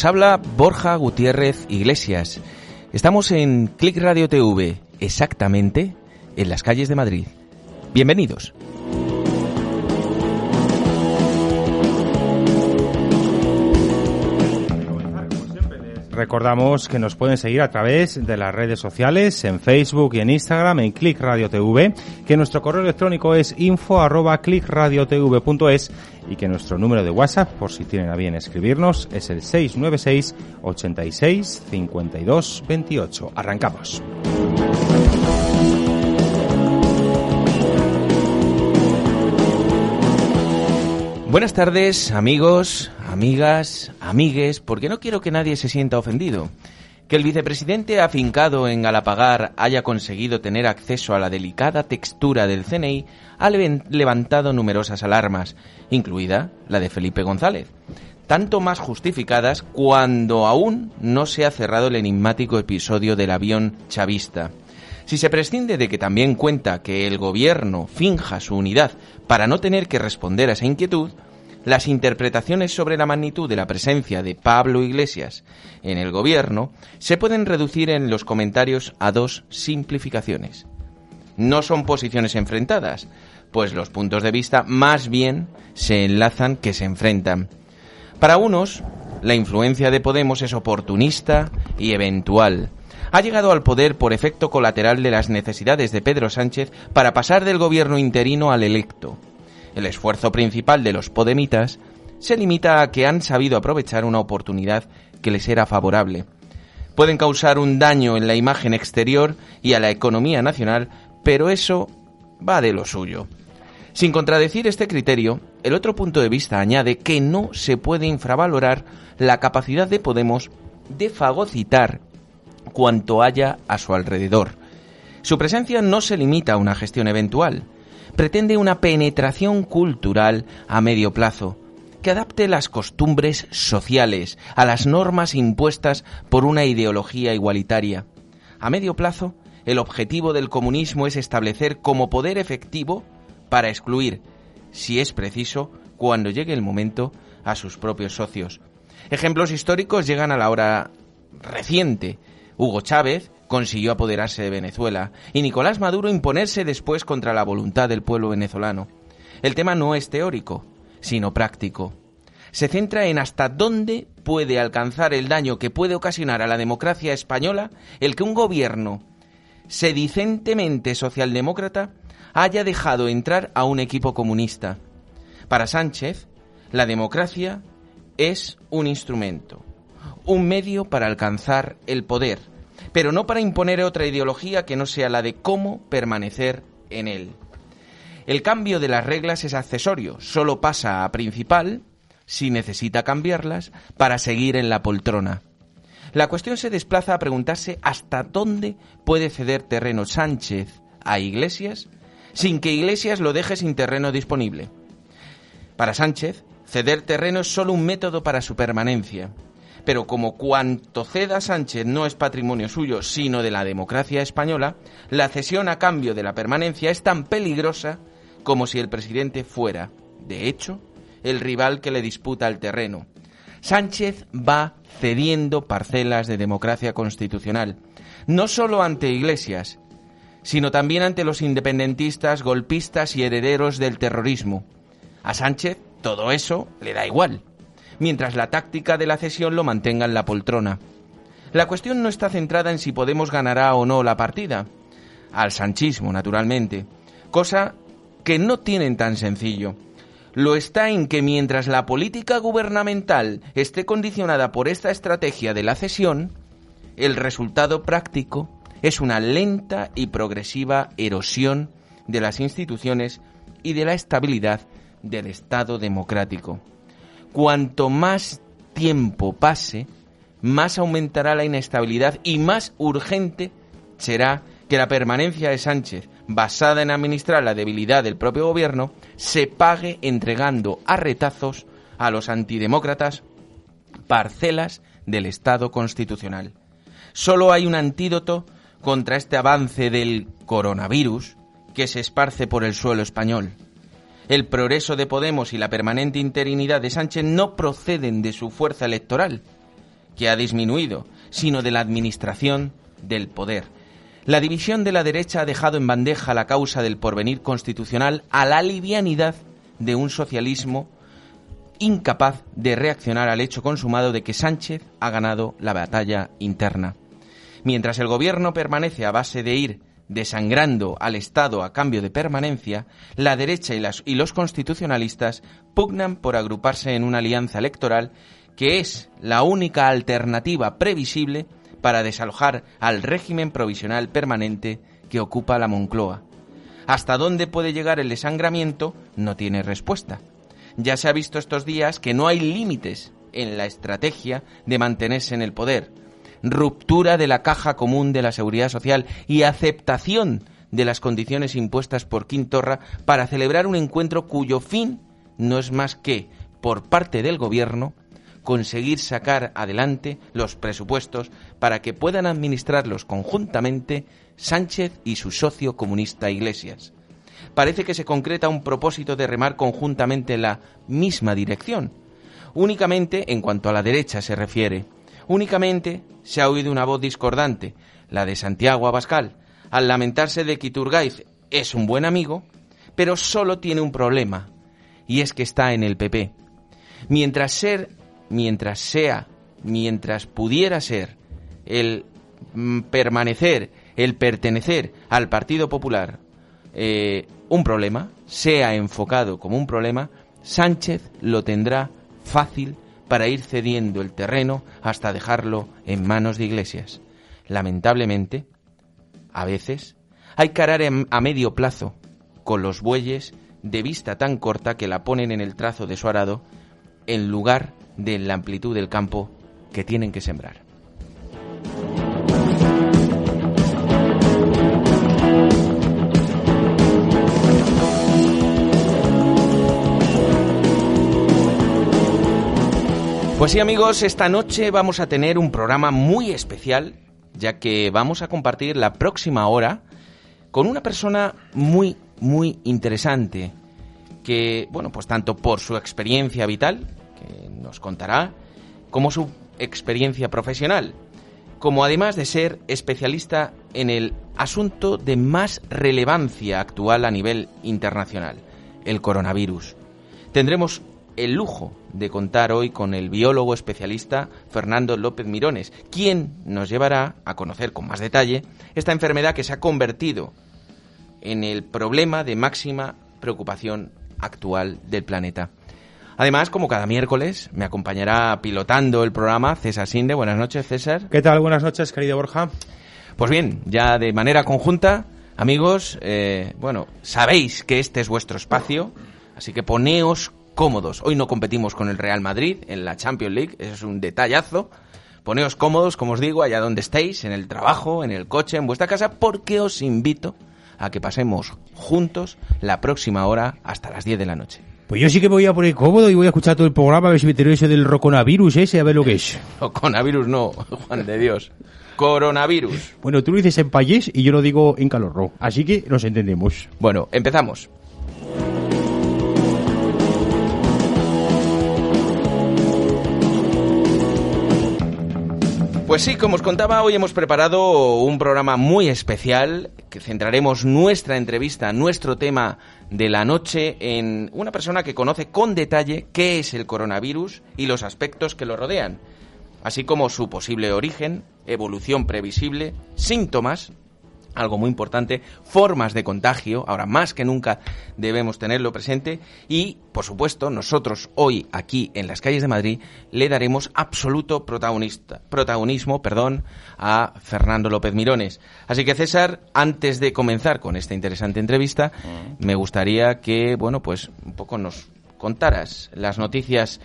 Os habla Borja Gutiérrez Iglesias. Estamos en Click Radio TV, exactamente en las calles de Madrid. Bienvenidos. Recordamos que nos pueden seguir a través de las redes sociales, en Facebook y en Instagram, en Click Radio TV, que nuestro correo electrónico es info arroba clickradiotv.es y que nuestro número de WhatsApp, por si tienen a bien escribirnos, es el 696 86 52 28. Arrancamos. Buenas tardes, amigos, amigas, amigues, porque no quiero que nadie se sienta ofendido. Que el vicepresidente afincado en Galapagar haya conseguido tener acceso a la delicada textura del CNI ha levantado numerosas alarmas, incluida la de Felipe González, tanto más justificadas cuando aún no se ha cerrado el enigmático episodio del avión chavista. Si se prescinde de que también cuenta que el gobierno finja su unidad para no tener que responder a esa inquietud, las interpretaciones sobre la magnitud de la presencia de Pablo Iglesias en el gobierno se pueden reducir en los comentarios a dos simplificaciones. No son posiciones enfrentadas, pues los puntos de vista más bien se enlazan que se enfrentan. Para unos, la influencia de Podemos es oportunista y eventual, ha llegado al poder por efecto colateral de las necesidades de Pedro Sánchez para pasar del gobierno interino al electo. El esfuerzo principal de los podemitas se limita a que han sabido aprovechar una oportunidad que les era favorable. Pueden causar un daño en la imagen exterior y a la economía nacional, pero eso va de lo suyo. Sin contradecir este criterio, el otro punto de vista añade que no se puede infravalorar la capacidad de Podemos de fagocitar cuanto haya a su alrededor. Su presencia no se limita a una gestión eventual, pretende una penetración cultural a medio plazo, que adapte las costumbres sociales a las normas impuestas por una ideología igualitaria. A medio plazo, el objetivo del comunismo es establecer como poder efectivo para excluir, si es preciso, cuando llegue el momento, a sus propios socios. Ejemplos históricos llegan a la hora reciente. Hugo Chávez consiguió apoderarse de Venezuela y Nicolás Maduro imponerse después contra la voluntad del pueblo venezolano. El tema no es teórico, sino práctico. Se centra en hasta dónde puede alcanzar el daño que puede ocasionar a la democracia española el que un gobierno sedicentemente socialdemócrata haya dejado entrar a un equipo comunista. Para Sánchez, la democracia es un instrumento, un medio para alcanzar el poder, pero no para imponer otra ideología que no sea la de cómo permanecer en él. El cambio de las reglas es accesorio, solo pasa a principal si necesita cambiarlas para seguir en la poltrona. La cuestión se desplaza a preguntarse hasta dónde puede ceder terreno Sánchez a Iglesias sin que Iglesias lo deje sin terreno disponible. Para Sánchez, ceder terreno es solo un método para su permanencia. Pero como cuanto ceda Sánchez no es patrimonio suyo, sino de la democracia española, la cesión a cambio de la permanencia es tan peligrosa como si el presidente fuera, de hecho, el rival que le disputa el terreno. Sánchez va cediendo parcelas de democracia constitucional, no solo ante Iglesias, sino también ante los independentistas, golpistas y herederos del terrorismo. A Sánchez todo eso le da igual mientras la táctica de la cesión lo mantenga en la poltrona. La cuestión no está centrada en si Podemos ganará o no la partida, al sanchismo, naturalmente, cosa que no tienen tan sencillo. Lo está en que mientras la política gubernamental esté condicionada por esta estrategia de la cesión, el resultado práctico es una lenta y progresiva erosión de las instituciones y de la estabilidad del Estado democrático cuanto más tiempo pase, más aumentará la inestabilidad y más urgente será que la permanencia de Sánchez, basada en administrar la debilidad del propio gobierno, se pague entregando a retazos a los antidemócratas parcelas del Estado constitucional. Solo hay un antídoto contra este avance del coronavirus que se esparce por el suelo español el progreso de Podemos y la permanente interinidad de Sánchez no proceden de su fuerza electoral, que ha disminuido, sino de la administración del poder. La división de la derecha ha dejado en bandeja la causa del porvenir constitucional a la livianidad de un socialismo incapaz de reaccionar al hecho consumado de que Sánchez ha ganado la batalla interna. Mientras el gobierno permanece a base de ir desangrando al Estado a cambio de permanencia, la derecha y, los constitucionalistas pugnan por agruparse en una alianza electoral que es la única alternativa previsible para desalojar al régimen provisional permanente que ocupa la Moncloa. Hasta dónde puede llegar el desangramiento no tiene respuesta. Ya se ha visto estos días que no hay límites en la estrategia de mantenerse en el poder, ruptura de la caja común de la seguridad social y aceptación de las condiciones impuestas por Quintorra para celebrar un encuentro cuyo fin no es más que, por parte del Gobierno, conseguir sacar adelante los presupuestos para que puedan administrarlos conjuntamente Sánchez y su socio comunista Iglesias. Parece que se concreta un propósito de remar conjuntamente en la misma dirección, únicamente en cuanto a la derecha se refiere, Únicamente se ha oído una voz discordante, la de Santiago Abascal, al lamentarse de que Iturgaiz es un buen amigo, pero solo tiene un problema, y es que está en el PP. Mientras ser, mientras sea, mientras pudiera ser el mm, permanecer, el pertenecer al Partido Popular eh, un problema, sea enfocado como un problema, Sánchez lo tendrá fácil para ir cediendo el terreno hasta dejarlo en manos de iglesias. Lamentablemente, a veces, hay que arar a medio plazo, con los bueyes de vista tan corta que la ponen en el trazo de su arado, en lugar de la amplitud del campo que tienen que sembrar. Pues sí amigos, esta noche vamos a tener un programa muy especial, ya que vamos a compartir la próxima hora con una persona muy, muy interesante, que, bueno, pues tanto por su experiencia vital, que nos contará, como su experiencia profesional, como además de ser especialista en el asunto de más relevancia actual a nivel internacional, el coronavirus. Tendremos el lujo de contar hoy con el biólogo especialista Fernando López Mirones, quien nos llevará a conocer con más detalle esta enfermedad que se ha convertido en el problema de máxima preocupación actual del planeta. Además, como cada miércoles, me acompañará pilotando el programa César Sinde. Buenas noches, César. ¿Qué tal? Buenas noches, querido Borja. Pues bien, ya de manera conjunta, amigos, eh, bueno, sabéis que este es vuestro espacio, así que poneos cómodos. Hoy no competimos con el Real Madrid en la Champions League, eso es un detallazo. Poneos cómodos, como os digo, allá donde estéis, en el trabajo, en el coche, en vuestra casa, porque os invito a que pasemos juntos la próxima hora hasta las 10 de la noche. Pues yo sí que me voy a poner cómodo y voy a escuchar todo el programa a ver si me entero ese del roconavirus ese, a ver lo que es. Roconavirus no, Juan de Dios. Coronavirus. Bueno, tú lo dices en payés y yo lo digo en calorro, así que nos entendemos. Bueno, empezamos. Pues sí, como os contaba, hoy hemos preparado un programa muy especial que centraremos nuestra entrevista, nuestro tema de la noche en una persona que conoce con detalle qué es el coronavirus y los aspectos que lo rodean, así como su posible origen, evolución previsible, síntomas algo muy importante, formas de contagio, ahora más que nunca debemos tenerlo presente y, por supuesto, nosotros hoy aquí en las calles de Madrid le daremos absoluto protagonista, protagonismo perdón, a Fernando López Mirones. Así que César, antes de comenzar con esta interesante entrevista, me gustaría que, bueno, pues un poco nos contaras las noticias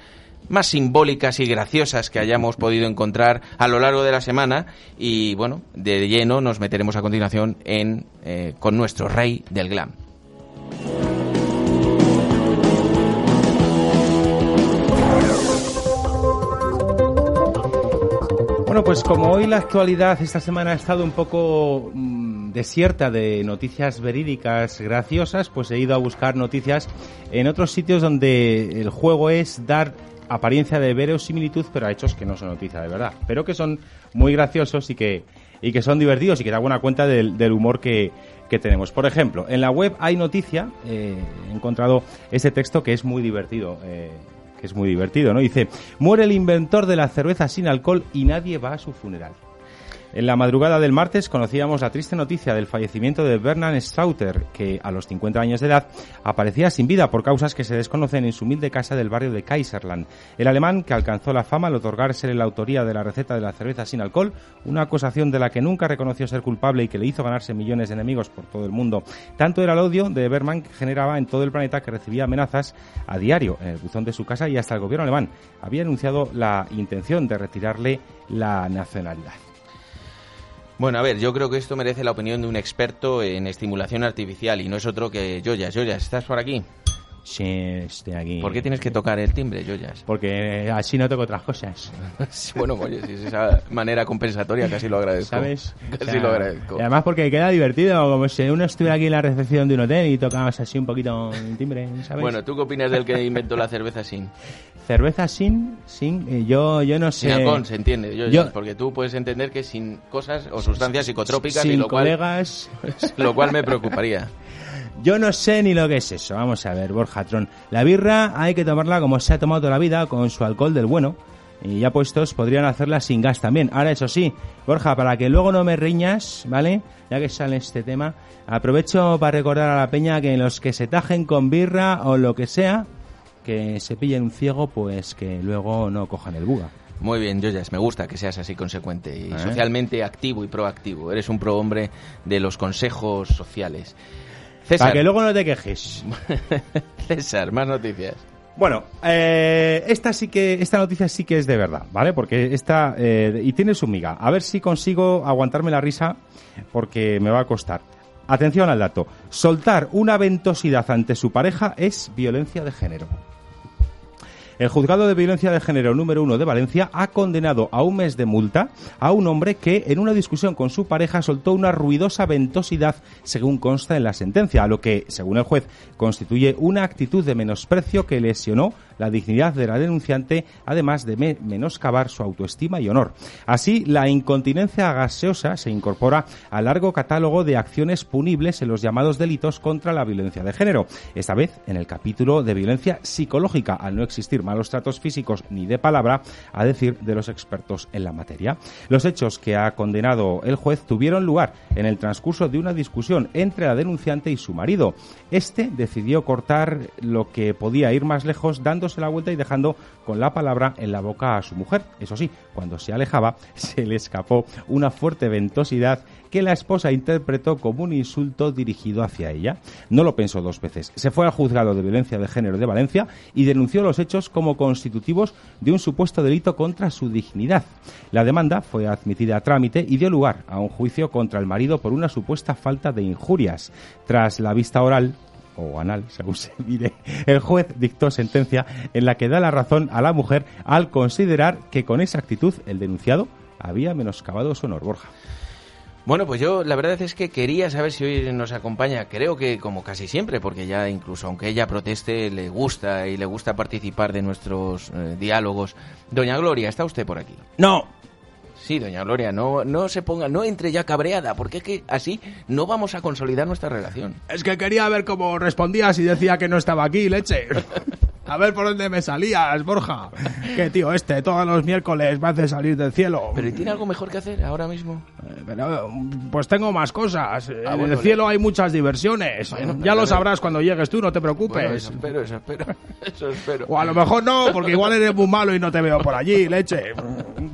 más simbólicas y graciosas que hayamos podido encontrar a lo largo de la semana y bueno, de lleno nos meteremos a continuación en eh, con nuestro rey del glam. Bueno, pues como hoy la actualidad esta semana ha estado un poco mm, desierta de noticias verídicas graciosas, pues he ido a buscar noticias en otros sitios donde el juego es dar apariencia de verosimilitud, pero a hechos que no son noticia de verdad, pero que son muy graciosos y que, y que son divertidos y que da buena cuenta del, humor que, que tenemos. Por ejemplo, en la web hay noticia, eh, he encontrado ese texto que es muy divertido. Eh, que es muy divertido, ¿no? Dice, muere el inventor de la cerveza sin alcohol y nadie va a su funeral. En la madrugada del martes conocíamos la triste noticia del fallecimiento de Bernard Strauter, que a los 50 años de edad aparecía sin vida por causas que se desconocen en su humilde casa del barrio de Kaiserland. El alemán, que alcanzó la fama al otorgarse la autoría de la receta de la cerveza sin alcohol, una acusación de la que nunca reconoció ser culpable y que le hizo ganarse millones de enemigos por todo el mundo. Tanto era el odio de Berman que generaba en todo el planeta que recibía amenazas a diario en el buzón de su casa y hasta el gobierno alemán había anunciado la intención de retirarle la nacionalidad. Bueno, a ver, yo creo que esto merece la opinión de un experto en estimulación artificial y no es otro que Joyas. Joyas, ¿estás por aquí? Sí, estoy aquí. ¿Por qué tienes que tocar el timbre, Joyas? Porque así no toco otras cosas. bueno, oye, si es esa manera compensatoria, casi lo agradezco. ¿Sabes? Casi O sea, lo agradezco. Y además porque queda divertido, como si uno estuviera aquí en la recepción de un hotel y tocabas así un poquito el timbre, ¿sabes? Bueno, ¿tú qué opinas del que inventó la cerveza sin? Cerveza sin, sin, eh, yo, yo no sé. Sin alcohol, se entiende, Joyas, Yo- porque tú puedes entender que sin cosas o sustancias psicotrópicas y sin lo cual, colegas. lo cual me preocuparía. Yo no sé ni lo que es eso. Vamos a ver, Borja La birra hay que tomarla como se ha tomado toda la vida, con su alcohol del bueno. Y ya puestos, podrían hacerla sin gas también. Ahora, eso sí, Borja, para que luego no me riñas, ¿vale? Ya que sale este tema, aprovecho para recordar a la peña que los que se tajen con birra o lo que sea, que se pillen un ciego, pues que luego no cojan el buga. Muy bien, Joyas, me gusta que seas así consecuente y ¿Eh? socialmente activo y proactivo. Eres un prohombre de los consejos sociales. César, Para que luego no te quejes. César, más noticias. Bueno, eh, esta sí que esta noticia sí que es de verdad, ¿vale? Porque esta eh, y tiene su miga. A ver si consigo aguantarme la risa porque me va a costar. Atención al dato. Soltar una ventosidad ante su pareja es violencia de género. El juzgado de violencia de género número uno de Valencia ha condenado a un mes de multa a un hombre que en una discusión con su pareja soltó una ruidosa ventosidad según consta en la sentencia, a lo que, según el juez, constituye una actitud de menosprecio que lesionó la dignidad de la denunciante, además de me- menoscabar su autoestima y honor. Así, la incontinencia gaseosa se incorpora al largo catálogo de acciones punibles en los llamados delitos contra la violencia de género, esta vez en el capítulo de violencia psicológica, al no existir malos tratos físicos ni de palabra, a decir de los expertos en la materia. Los hechos que ha condenado el juez tuvieron lugar en el transcurso de una discusión entre la denunciante y su marido. Este decidió cortar lo que podía ir más lejos, dándose la vuelta y dejando con la palabra en la boca a su mujer. Eso sí, cuando se alejaba, se le escapó una fuerte ventosidad que la esposa interpretó como un insulto dirigido hacia ella. No lo pensó dos veces. Se fue al juzgado de violencia de género de Valencia y denunció los hechos como constitutivos de un supuesto delito contra su dignidad. La demanda fue admitida a trámite y dio lugar a un juicio contra el marido por una supuesta falta de injurias. Tras la vista oral, o anal, según se mire, el juez dictó sentencia en la que da la razón a la mujer al considerar que con esa actitud el denunciado había menoscabado su honor, Borja. Bueno, pues yo la verdad es que quería saber si hoy nos acompaña, creo que como casi siempre, porque ya incluso aunque ella proteste, le gusta y le gusta participar de nuestros eh, diálogos. Doña Gloria, ¿está usted por aquí? No, Sí, doña Gloria, no, no se ponga, no entre ya cabreada, porque es que así no vamos a consolidar nuestra relación. es que quería ver cómo respondías y decía que no estaba aquí, leche. A ver por dónde me salías, Borja. Que tío, este todos los miércoles me hace salir del cielo. Pero ¿y tiene algo mejor que hacer ahora mismo? Eh, pero, pues tengo más cosas. Ah, en bueno, el cielo hay muchas diversiones. Bueno, ya lo sabrás cuando llegues tú, no te preocupes. Bueno, eso espero, eso espero, eso espero. O a lo mejor no, porque igual eres muy malo y no te veo por allí, leche.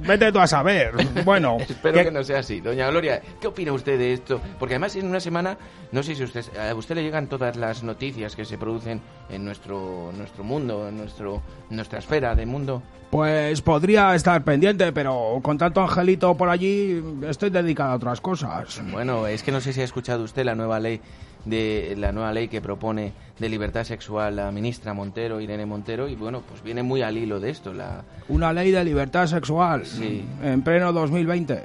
Vete tú a saber. Bueno, Espero que- que no sea así. Doña Gloria, ¿qué opina usted de esto? Porque además en una semana, no sé si usted, a usted le llegan todas las noticias que se producen en nuestro, nuestro mundo, en nuestro, nuestra esfera de mundo. pues podría estar pendiente, pero con tanto angelito por allí estoy dedicado a otras cosas. Bueno, es que no sé si ha escuchado usted la nueva ley de la nueva ley que propone de libertad sexual la ministra Montero, Irene Montero, y bueno, pues viene muy al hilo de esto. La... Una ley de libertad sexual Sí. en pleno 2020.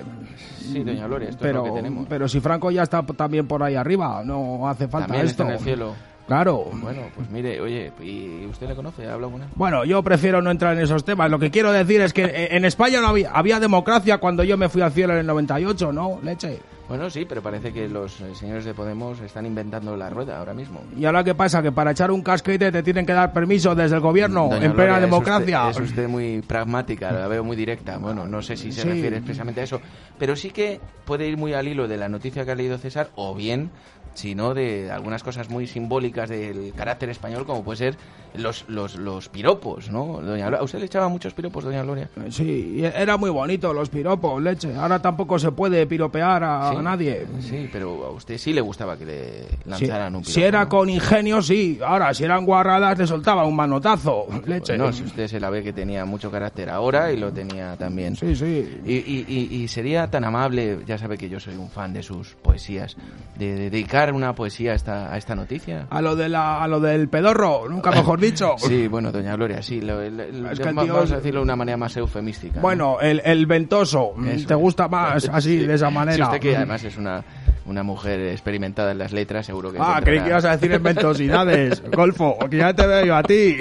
Sí, doña Gloria, esto pero, es lo que tenemos. pero si Franco ya está también por ahí arriba, no hace falta También esto. está en el cielo. Claro. Bueno, pues mire, oye, ¿y usted le conoce? ¿Habla con él? Bueno, yo prefiero no entrar en esos temas. Lo que quiero decir es que en España no había, había democracia cuando yo me fui al cielo en el 98, ¿no? Leche. Bueno, sí, pero parece que los eh, señores de Podemos están inventando la rueda ahora mismo. ¿Y ahora qué pasa? Que para echar un casquete te tienen que dar permiso desde el gobierno Doña en plena Gloria, es democracia. usted- Es usted, muy pragmática, la veo muy directa. Bueno, no sé si se Sí. refiere expresamente a eso, pero sí que puede ir muy al hilo de la noticia que ha leído César, o bien, si no, de algunas cosas muy simbólicas del carácter español, como puede ser los, los, los piropos, ¿no? Doña Gloria, ¿A usted le echaba muchos piropos, doña Gloria? Sí, y era muy bonito los piropos, leche. Ahora tampoco se puede piropear a, Sí. nadie. Sí, pero a usted sí le gustaba que le lanzaran un piropo. si era ¿no? con ingenio, sí. Ahora, si eran guarradas, le soltaba un manotazo, leche. Bueno, si usted se la ve que tenía mucho carácter ahora y lo tenía también. Sí, sí. Y, y- y- y sería tan amable, ya sabe que yo soy un fan de sus poesías, de, de dedicar una poesía a esta, a esta noticia. A lo, de la, a lo del pedorro, nunca mejor dicho. Sí, bueno, doña Gloria, sí, lo- el- el- Es que el va- tío- vamos a decirlo de una manera más eufemística. ¿no? Bueno, el, el ventoso, Eso ¿te gusta más así, Sí. de esa Sí, manera? usted que además es una, una mujer experimentada en las letras, seguro que... Ah, creí que ibas a decir en ventosidades, Golfo, que ya te veo yo a ti.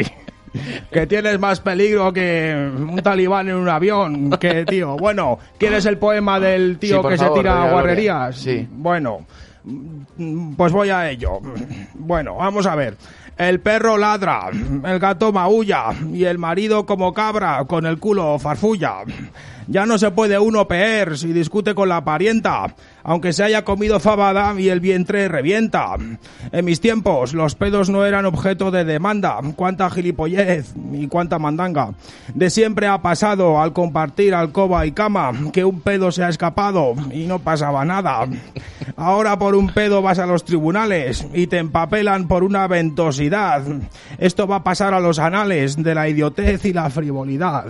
Que tienes más peligro que un talibán en un avión, que tío. Bueno, ¿quieres el poema del tío Sí, que favor, se tira a guarrerías? Sí. Bueno, mm, pues voy a ello. Bueno, vamos a ver. El perro ladra, el gato maulla y el marido como cabra con el culo farfulla. Ya no se puede uno peer si discute con la parienta, aunque se haya comido fabada y el vientre revienta. En mis tiempos los pedos no eran objeto de demanda. Cuánta gilipollez y cuánta mandanga. De siempre ha pasado al compartir alcoba y cama que un pedo se ha escapado y no pasaba nada. Ahora por un pedo vas a los tribunales y te empapelan por una ventosidad. Esto va a pasar a los anales de la idiotez y la frivolidad.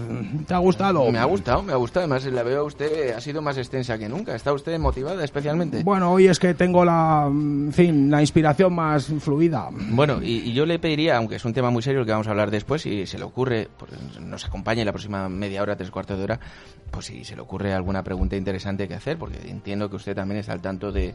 ¿Te ha gustado? Me ha gustado, me ha gustado. Además, la veo a usted, ha sido más extensa que nunca. ¿Está usted motivada especialmente? Bueno, hoy es que tengo la, en fin, la inspiración más fluida. Bueno, y, y yo le pediría, aunque es un tema muy serio el que vamos a hablar después, si se le ocurre, pues, nos acompañe la próxima media hora, tres cuartos de hora, pues si se le ocurre alguna pregunta interesante que hacer, porque entiendo que usted también está al tanto de,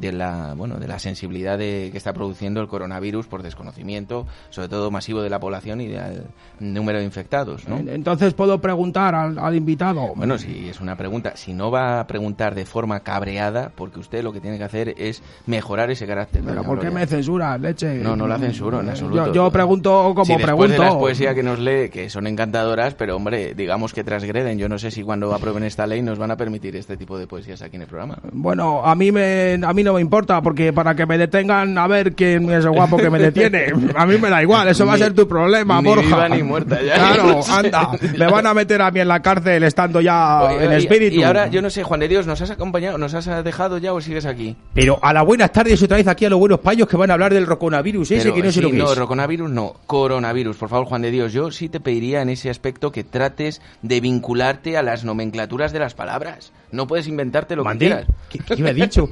de la bueno de la sensibilidad de, que está produciendo el coronavirus por desconocimiento, sobre todo masivo de la población y del número de infectados, ¿no? Entonces puedo preguntar al, al invitado. Bueno, si es una pregunta, si no va a preguntar de forma cabreada, porque usted lo que tiene que hacer es mejorar ese carácter. Pero ¿por qué me censuras, leche? No, no la censuro en absoluto. Yo, yo pregunto como Sí, después pregunto. de las poesías que nos lee, que son encantadoras, pero hombre, digamos que transgreden. Yo no sé si cuando aprueben esta ley nos van a permitir este tipo de poesías aquí en el programa. Bueno, a mí me a mí no me importa porque para que me detengan a ver quién es el guapo que me detiene. A mí me da igual, eso va a ser tu problema, ni Borja. viva ni muerta ya. Claro, anda, me van a meter a mí en la cárcel estando ya Oye, en y- espíritu. Y ahora, yo no sé, Juan de Dios, ¿nos has acompañado, nos has dejado ya o sigues aquí? Pero a la buenas tardes otra vez aquí a los buenos payos que van a hablar del roconavirus ese Pero, que no sé sí, lo que no, es. roconavirus no, coronavirus. Por favor, Juan de Dios, yo sí te pediría en ese aspecto que trates de vincularte a las nomenclaturas de las palabras. No puedes inventarte lo ¿Mandé? que quieras. ¿Qué, qué me ha dicho?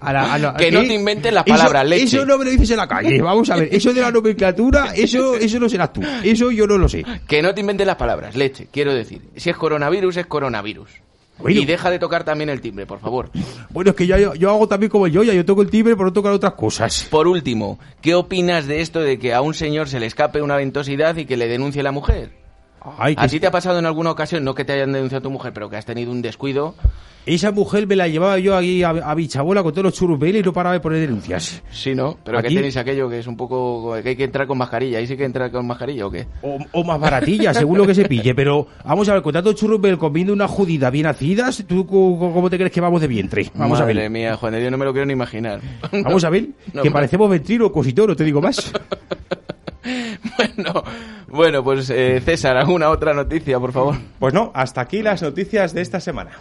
A la- a la- Que no ¿qué? te inventes la Eso- palabra leche. Eso no me lo dices en la calle. Vamos a ver, eso de la nomenclatura, eso, eso no serás tú. Eso yo no lo sé. Que no te inventes las palabras, leche, quiero decir. Si es coronavirus, es coronavirus. Bueno. Y deja de tocar también el timbre, por favor. Bueno, es que yo, yo hago también como yo, ya yo toco el timbre, pero no tocar otras cosas. Por último, ¿qué opinas de esto de que a un señor se le escape una ventosidad y que le denuncie la mujer? Ay, ¿A ti te ha pasado en alguna ocasión, no que te hayan denunciado tu mujer, pero que has tenido un descuido? esa mujer me la llevaba yo aquí a, a bichabola con todos los churrupeles y no paraba de poner denuncias. Sí, ¿no? Pero Aquí- que tenéis aquello que es un poco... que hay que entrar con mascarilla. ¿Ahí sí que entra con mascarilla o qué? O, o más baratilla, según lo que se pille. Pero vamos a ver, con tanto churrupel comiendo una judida bien nacidas, ¿tú cómo te crees que vamos de vientre? Vamos Madre a ver. mía, Juan Dios, no me lo quiero ni imaginar. Vamos a ver, No, que no. parecemos ventrílocos y todo, no te digo más. Bueno, bueno, pues eh, César, ¿alguna otra noticia, por favor? Pues no, hasta aquí las noticias de esta semana.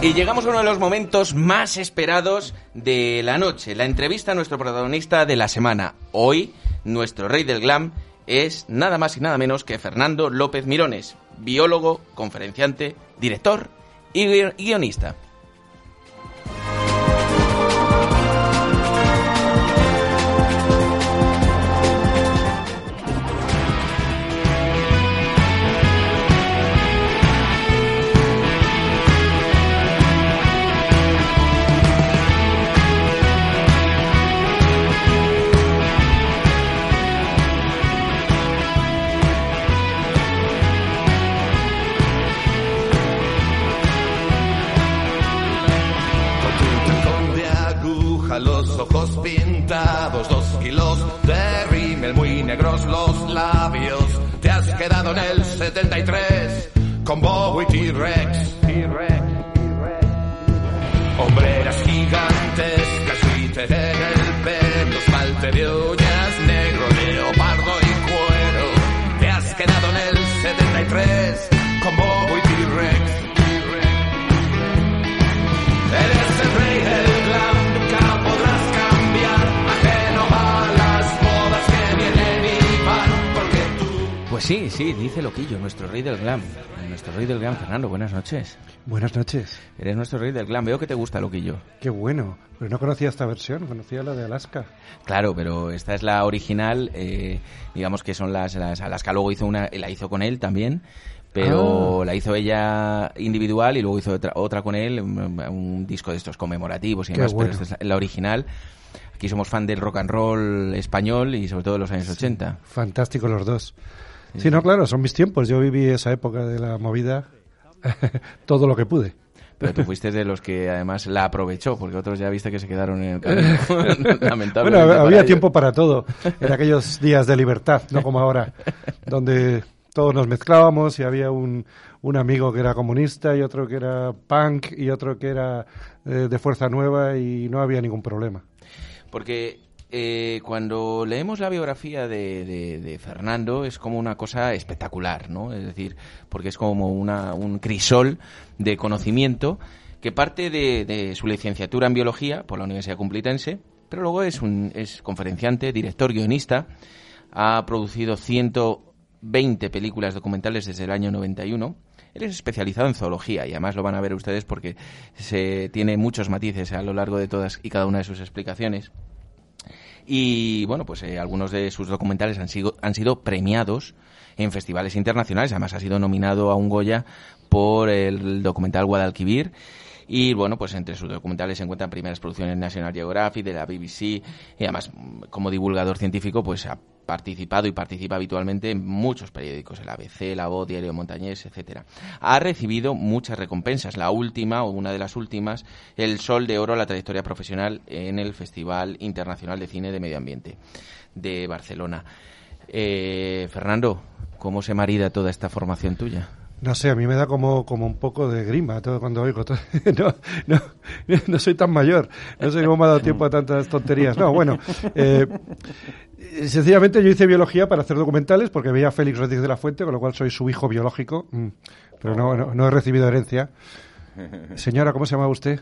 Y llegamos a uno de los momentos más esperados de la noche, la entrevista a nuestro protagonista de la semana. Hoy, nuestro rey del glam es nada más y nada menos que Fernando López Mirones, biólogo, conferenciante, director y gui- guionista. En el 73 con Bowie T-Rex. Hombreras Pues sí, sí, dice Loquillo, nuestro rey del glam. Nuestro rey del glam, Fernando, buenas noches. Buenas noches. Eres nuestro rey del glam, veo que te gusta Loquillo. Qué bueno. Pero no conocía esta versión, conocía la de Alaska. Claro, pero esta es la original, eh, digamos que son las, las Alaska, luego hizo una, la hizo con él también, pero Ah. la hizo ella individual y luego hizo otra, otra con él, un, un disco de estos conmemorativos y demás, bueno. pero esta es la, la original. Aquí somos fan del rock and roll español y sobre todo de los años 80. Fantástico los dos. Sí, no, claro, son mis tiempos. Yo viví esa época de la movida todo lo que pude. Pero tú fuiste de los que además la aprovechó, porque otros ya viste que se quedaron en el camino. Lamentablemente. Bueno, para había ellos. tiempo para todo en aquellos días de libertad, no como ahora, donde todos nos mezclábamos y había un, un amigo que era comunista y otro que era punk y otro que era eh, de Fuerza Nueva y no había ningún problema. Porque eh, cuando leemos la biografía de, de- de Fernando es como una cosa espectacular, ¿no? Es decir, porque es como una, un crisol de conocimiento que parte de, su licenciatura en biología por la Universidad Complutense, pero luego es, un, es conferenciante, director, guionista, ha producido 120 películas documentales desde el año 91. Él es especializado en zoología y además lo van a ver ustedes porque se tiene muchos matices a lo largo de todas y cada una de sus explicaciones. Y bueno, pues eh, algunos de sus documentales han sido, han sido premiados en festivales internacionales. Además, ha sido nominado a un Goya por el documental Guadalquivir. Y bueno, pues entre sus documentales se encuentran primeras producciones National Geographic, de la BBC. Y además, como divulgador científico, pues ha participado y participa habitualmente en muchos periódicos, el ABC, La Voz, Diario Montañés, etcétera. Ha recibido muchas recompensas. La última, o una de las últimas, el Sol de Oro a la trayectoria profesional en el Festival Internacional de Cine de Medio Ambiente de Barcelona. Eh, Fernando, ¿cómo se marida toda esta formación tuya? No sé, a mí me da como, como un poco de grima todo cuando oigo todo. No, no, no soy tan mayor, no sé cómo me ha dado tiempo a tantas tonterías. No, bueno, eh, sencillamente yo hice biología para hacer documentales porque veía a Félix Rodríguez de la Fuente, con lo cual soy su hijo biológico, mm, pero no, no, no he recibido herencia. Señora, ¿cómo se llama usted?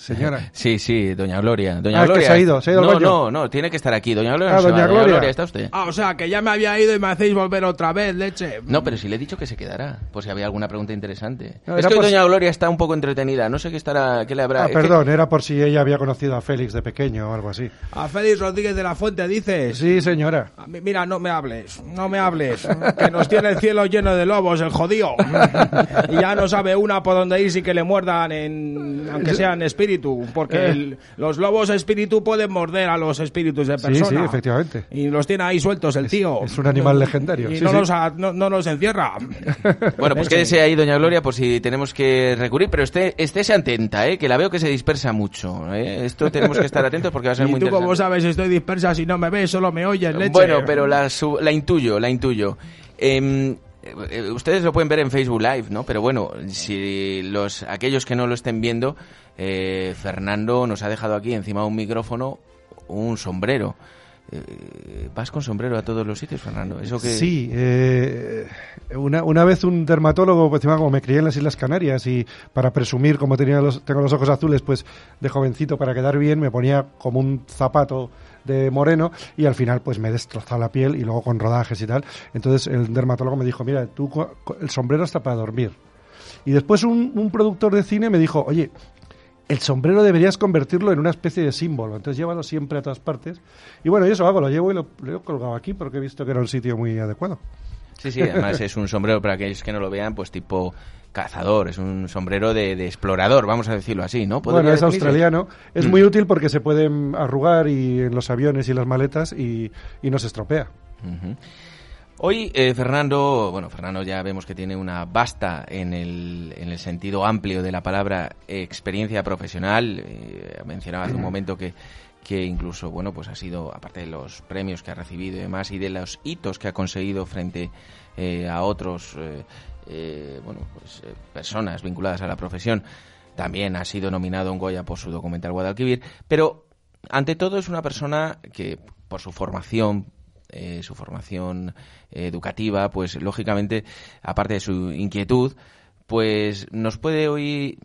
Señora. Sí, sí, doña Gloria. Doña Ah, es que Gloria. se ha ido, se ha ido no, no, no, tiene que estar aquí. Doña Gloria, Ah, no se doña va. Gloria. ¿está usted? Ah, o sea, que ya me había ido y me hacéis volver otra vez, leche. No, pero si le he dicho que se quedará, por si había alguna pregunta interesante. No, es que por doña Gloria está un poco entretenida, no sé qué estará, qué le habrá... Ah, es que- perdón, era por si ella había conocido a Félix de pequeño o algo así. A Félix Rodríguez de la Fuente dices. Sí, señora. Mira, no me hables, no me hables, que nos tiene el cielo lleno de lobos, el jodido. Y ya no sabe una por dónde ir sin que le muerdan, en, aunque sean espíritu, porque Eh. el- los lobos espíritu pueden morder a los espíritus de Sí, persona. sí, efectivamente. Y los tiene ahí sueltos el tío. es un animal legendario, Y sí, no, sí. Los, a- no, no los encierra. Bueno, pues quédese ahí, doña Gloria, por si tenemos que recurrir, pero esté, estése atenta, ¿eh? que la veo que se dispersa mucho. ¿eh? Esto tenemos que estar atentos porque va a ser Y muy tú, como sabes, estoy dispersa, si no me ves, solo me oyes, leche. Bueno, pero la, su- la intuyo, la intuyo. Em, eh, ustedes lo pueden ver en Facebook Live, ¿no? Pero bueno, si los aquellos que no lo estén viendo, eh, Fernando nos ha dejado aquí encima de un micrófono un sombrero. Eh, ¿Vas con sombrero a todos los sitios, Fernando? Eso. Sí, eh, una, una vez un dermatólogo, pues como me crié en las Islas Canarias y para presumir como tenía los, tengo los ojos azules, pues de jovencito para quedar bien me ponía como un zapato de moreno y al final pues me he destrozado la piel y luego con rodajes y tal. Entonces el dermatólogo me dijo, mira, tú el sombrero está para dormir. Y después un productor de cine me dijo, oye, el sombrero deberías convertirlo en una especie de símbolo. Entonces llévalo siempre a todas partes. Y bueno, y eso hago, lo llevo y lo, lo he colgado aquí porque he visto que era un sitio muy adecuado. Sí, sí, además es un sombrero, para aquellos que no lo vean, pues tipo cazador, es un sombrero de, de explorador, vamos a decirlo así, ¿no? Bueno, ¿Podría es australiano. Es Mm. muy útil porque se pueden arrugar y en los aviones y las maletas y, y no se estropea. Hoy, eh, Fernando, bueno, Fernando ya vemos que tiene una vasta, en el, en el sentido amplio de la palabra, experiencia profesional. Eh, mencionaba hace un momento que, que incluso, bueno, pues ha sido, aparte de los premios que ha recibido y demás, y de los hitos que ha conseguido frente eh, a otros, eh, eh, bueno, pues personas vinculadas a la profesión, también ha sido nominado un Goya por su documental Guadalquivir, pero ante todo es una persona que, por su formación, eh, su formación eh, educativa, pues lógicamente, aparte de su inquietud, pues nos puede hoy,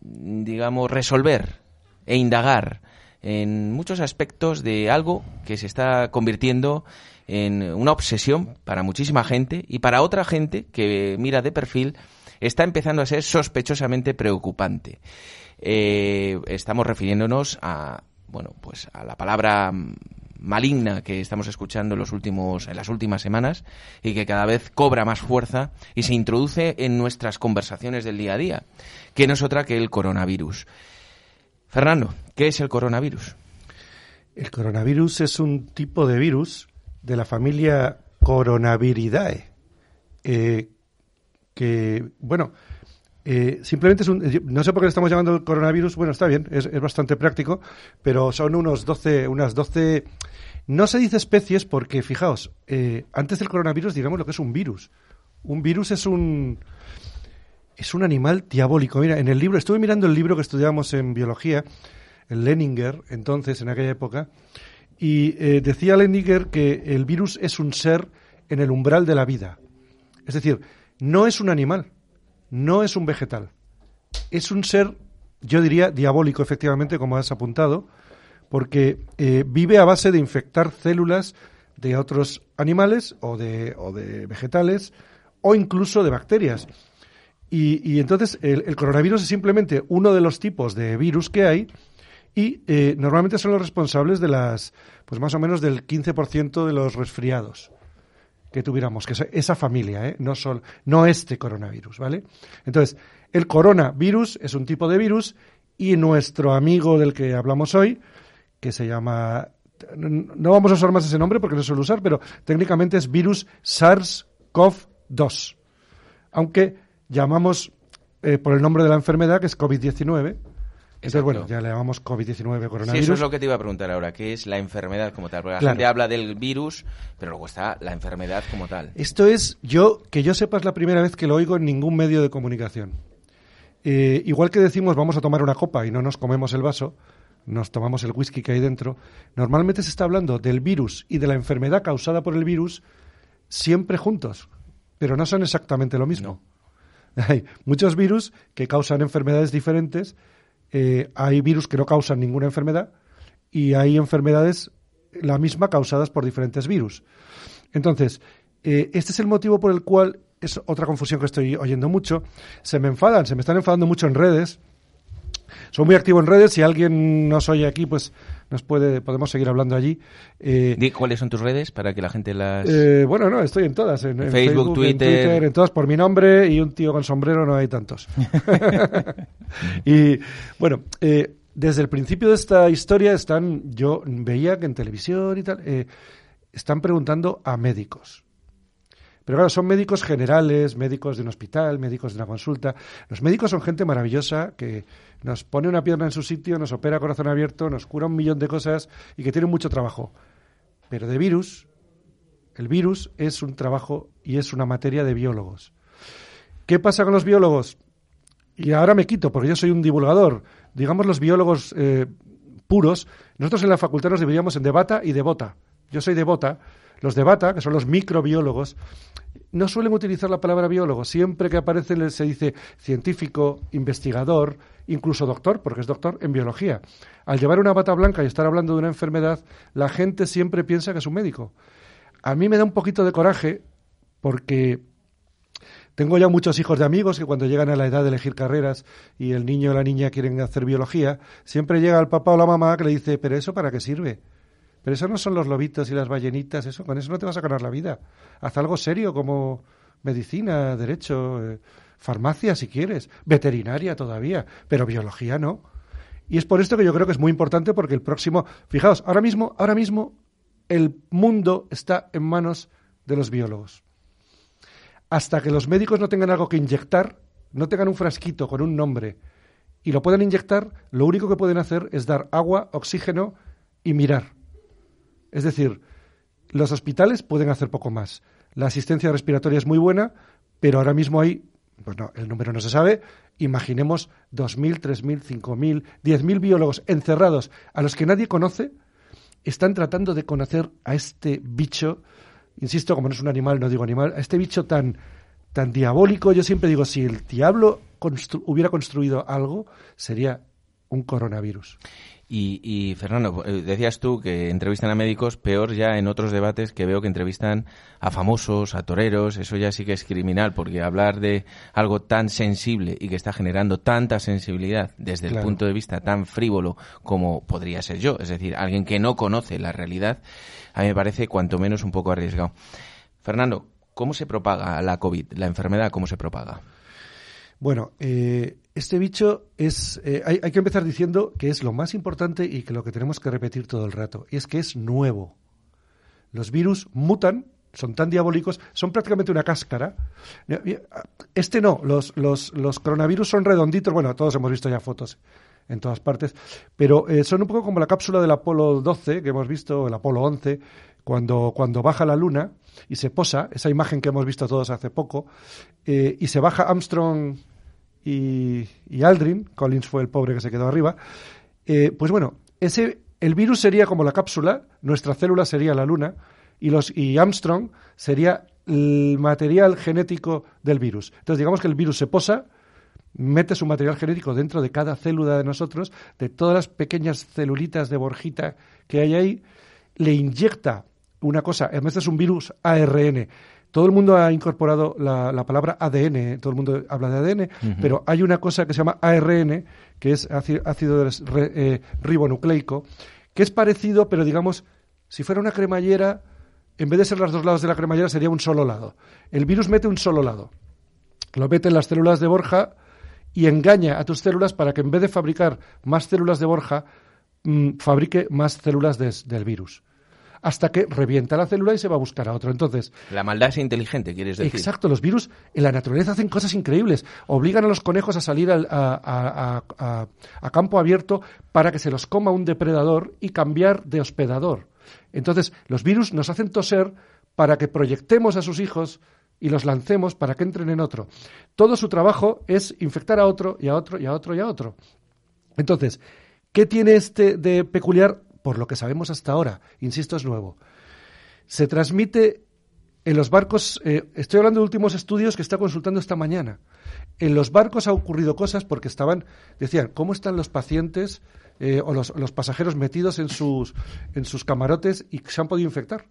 digamos, resolver e indagar en muchos aspectos de algo que se está convirtiendo en una obsesión para muchísima gente y para otra gente que mira de perfil está empezando a ser sospechosamente preocupante. Eh, estamos refiriéndonos a, bueno, pues a la palabra maligna que estamos escuchando en los últimos en las últimas semanas y que cada vez cobra más fuerza y se introduce en nuestras conversaciones del día a día, que no es otra que el coronavirus. Fernando, ¿qué es el coronavirus? El coronavirus es un tipo de virus de la familia Coronaviridae, eh, que, bueno, eh, simplemente es un... No sé por qué le estamos llamando el coronavirus, bueno, está bien, es, es bastante práctico, pero son unos 12, unas 12... No se dice especies porque, fijaos, eh, antes del coronavirus digamos lo que es un virus. Un virus es un... Es un animal diabólico. Mira, en el libro, estuve mirando el libro que estudiábamos en biología, el Leninger, entonces, en aquella época, y eh, decía Leninger que el virus es un ser en el umbral de la vida. Es decir, no es un animal, no es un vegetal. Es un ser, yo diría, diabólico, efectivamente, como has apuntado, porque eh, vive a base de infectar células de otros animales o de, o de vegetales o incluso de bacterias. Y, y entonces el, coronavirus es simplemente uno de los tipos de virus que hay y eh, normalmente son los responsables de las, pues más o menos del 15% de los resfriados que tuviéramos, que es esa familia, ¿eh? no, sol, no este coronavirus, ¿vale? Entonces, el coronavirus es un tipo de virus y nuestro amigo del que hablamos hoy, que se llama, no vamos a usar más ese nombre porque no se suele usar, pero técnicamente es virus SARS-CoV-2, aunque llamamos eh, por el nombre de la enfermedad, que es COVID-19. Entonces, bueno, ya le llamamos COVID-19 Sí, coronavirus. eso es lo que te iba a preguntar ahora, ¿qué es la enfermedad como tal? Porque la Claro. gente habla del virus, pero luego está la enfermedad como tal. Esto es, yo, que yo sepa, es la primera vez que lo oigo en ningún medio de comunicación. Eh, igual que decimos vamos a tomar una copa y no nos comemos el vaso, nos tomamos el whisky que hay dentro, normalmente se está hablando del virus y de la enfermedad causada por el virus siempre juntos, pero no son exactamente lo mismo. Hay muchos virus que causan enfermedades diferentes eh, hay virus que no causan ninguna enfermedad y hay enfermedades la misma causadas por diferentes virus. Entonces, eh, este es el motivo por el cual es otra confusión que estoy oyendo mucho. Se me enfadan, se me están enfadando mucho en redes. Soy muy activo en redes. Si alguien nos oye aquí, pues nos puede, podemos seguir hablando allí. Eh, cuáles son tus redes para que la gente las. Eh, bueno, no, estoy en todas. En, Facebook, Twitter. en todas por mi nombre y un tío con sombrero no hay tantos. y bueno, eh, desde el principio de esta historia están, yo veía que en televisión y tal, eh, están preguntando a médicos. Pero claro, son médicos generales, médicos de un hospital, médicos de una consulta. Los médicos son gente maravillosa que nos pone una pierna en su sitio, nos opera corazón abierto, nos cura un millón de cosas y que tienen mucho trabajo. Pero de virus, el virus es un trabajo y es una materia de biólogos. ¿Qué pasa con los biólogos? Y ahora me quito, porque yo soy un divulgador. Digamos los biólogos eh, puros, nosotros en la facultad nos dividíamos en de bata y de bota. Yo soy de bota los de bata, que son los microbiólogos, no suelen utilizar la palabra biólogo. Siempre que aparece se dice científico, investigador, incluso doctor, porque es doctor en biología. Al llevar una bata blanca y estar hablando de una enfermedad, la gente siempre piensa que es un médico. A mí me da un poquito de coraje porque tengo ya muchos hijos de amigos que cuando llegan a la edad de elegir carreras y el niño o la niña quieren hacer biología, siempre llega el papá o la mamá que le dice, pero ¿eso para qué sirve? Pero eso no son los lobitos y las ballenitas, eso, con eso no te vas a ganar la vida. Haz algo serio como medicina, derecho, eh, farmacia si quieres, veterinaria todavía, pero biología no. Y es por esto que yo creo que es muy importante porque el próximo, fijaos, ahora mismo, ahora mismo el mundo está en manos de los biólogos. Hasta que los médicos no tengan algo que inyectar, no tengan un frasquito con un nombre y lo puedan inyectar, lo único que pueden hacer es dar agua, oxígeno y mirar. Es decir, los hospitales pueden hacer poco más. La asistencia respiratoria es muy buena, pero ahora mismo hay, pues no, el número no se sabe, imaginemos 2.000, 3.000, 5.000, 10.000 biólogos encerrados a los que nadie conoce, están tratando de conocer a este bicho, insisto, como no es un animal, no digo animal, a este bicho tan, tan diabólico. Yo siempre digo, si el diablo hubiera construido algo, sería un coronavirus. Y, Fernando, eh, decías tú que entrevistan a médicos, peor ya en otros debates que veo que entrevistan a famosos, a toreros, eso ya sí que es criminal, porque hablar de algo tan sensible y que está generando tanta sensibilidad desde el punto de vista tan frívolo como podría ser yo, es decir, alguien que no conoce la realidad, a mí me parece cuanto menos un poco arriesgado. Fernando, ¿cómo se propaga la COVID, la enfermedad, cómo se propaga? Bueno, eh, este bicho es. Eh, hay, que empezar diciendo que es lo más importante y que lo que tenemos que repetir todo el rato. Y es que es nuevo. Los virus mutan, son tan diabólicos, son prácticamente una cáscara. Este no, los, los, los coronavirus son redonditos. Bueno, todos hemos visto ya fotos en todas partes, pero eh, son un poco como la cápsula del Apolo 12 que hemos visto, el Apolo 11, cuando, cuando baja la luna y se posa, esa imagen que hemos visto todos hace poco, y se baja Armstrong y, Aldrin, Collins fue el pobre que se quedó arriba, eh, pues bueno, ese, el virus sería como la cápsula, nuestra célula sería la luna y, los, y Armstrong sería el material genético del virus. Entonces digamos que el virus se posa, mete su material genético dentro de cada célula de nosotros, de todas las pequeñas celulitas de borjita que hay ahí, le inyecta una cosa, además es un virus ARN, todo el mundo ha incorporado la, palabra ADN, todo el mundo habla de ADN, pero hay una cosa que se llama ARN, que es ácido eh, ribonucleico, que es parecido, pero digamos, si fuera una cremallera, en vez de ser los dos lados de la cremallera, sería un solo lado. El virus mete un solo lado. Lo mete en las células de Borja y engaña a tus células para que en vez de fabricar más células de Borja, mm, fabrique más células del virus hasta que revienta la célula y se va a buscar a otro. Entonces, la maldad es inteligente, quieres decir. Exacto, los virus en la naturaleza hacen cosas increíbles. Obligan a los conejos a salir a, campo abierto para que se los coma un depredador y cambiar de hospedador. Entonces, los virus nos hacen toser para que proyectemos a sus hijos y los lancemos para que entren en otro. Todo su trabajo es infectar a otro y a otro y a otro y a otro. Entonces, ¿qué tiene este de peculiar? Por lo que sabemos hasta ahora, insisto, es nuevo, se transmite En los barcos, eh, estoy hablando de últimos estudios que está consultando esta mañana. En los barcos ha ocurrido cosas porque estaban, decían, ¿cómo están los pacientes eh, o los, pasajeros metidos en sus, en sus camarotes y se han podido infectar?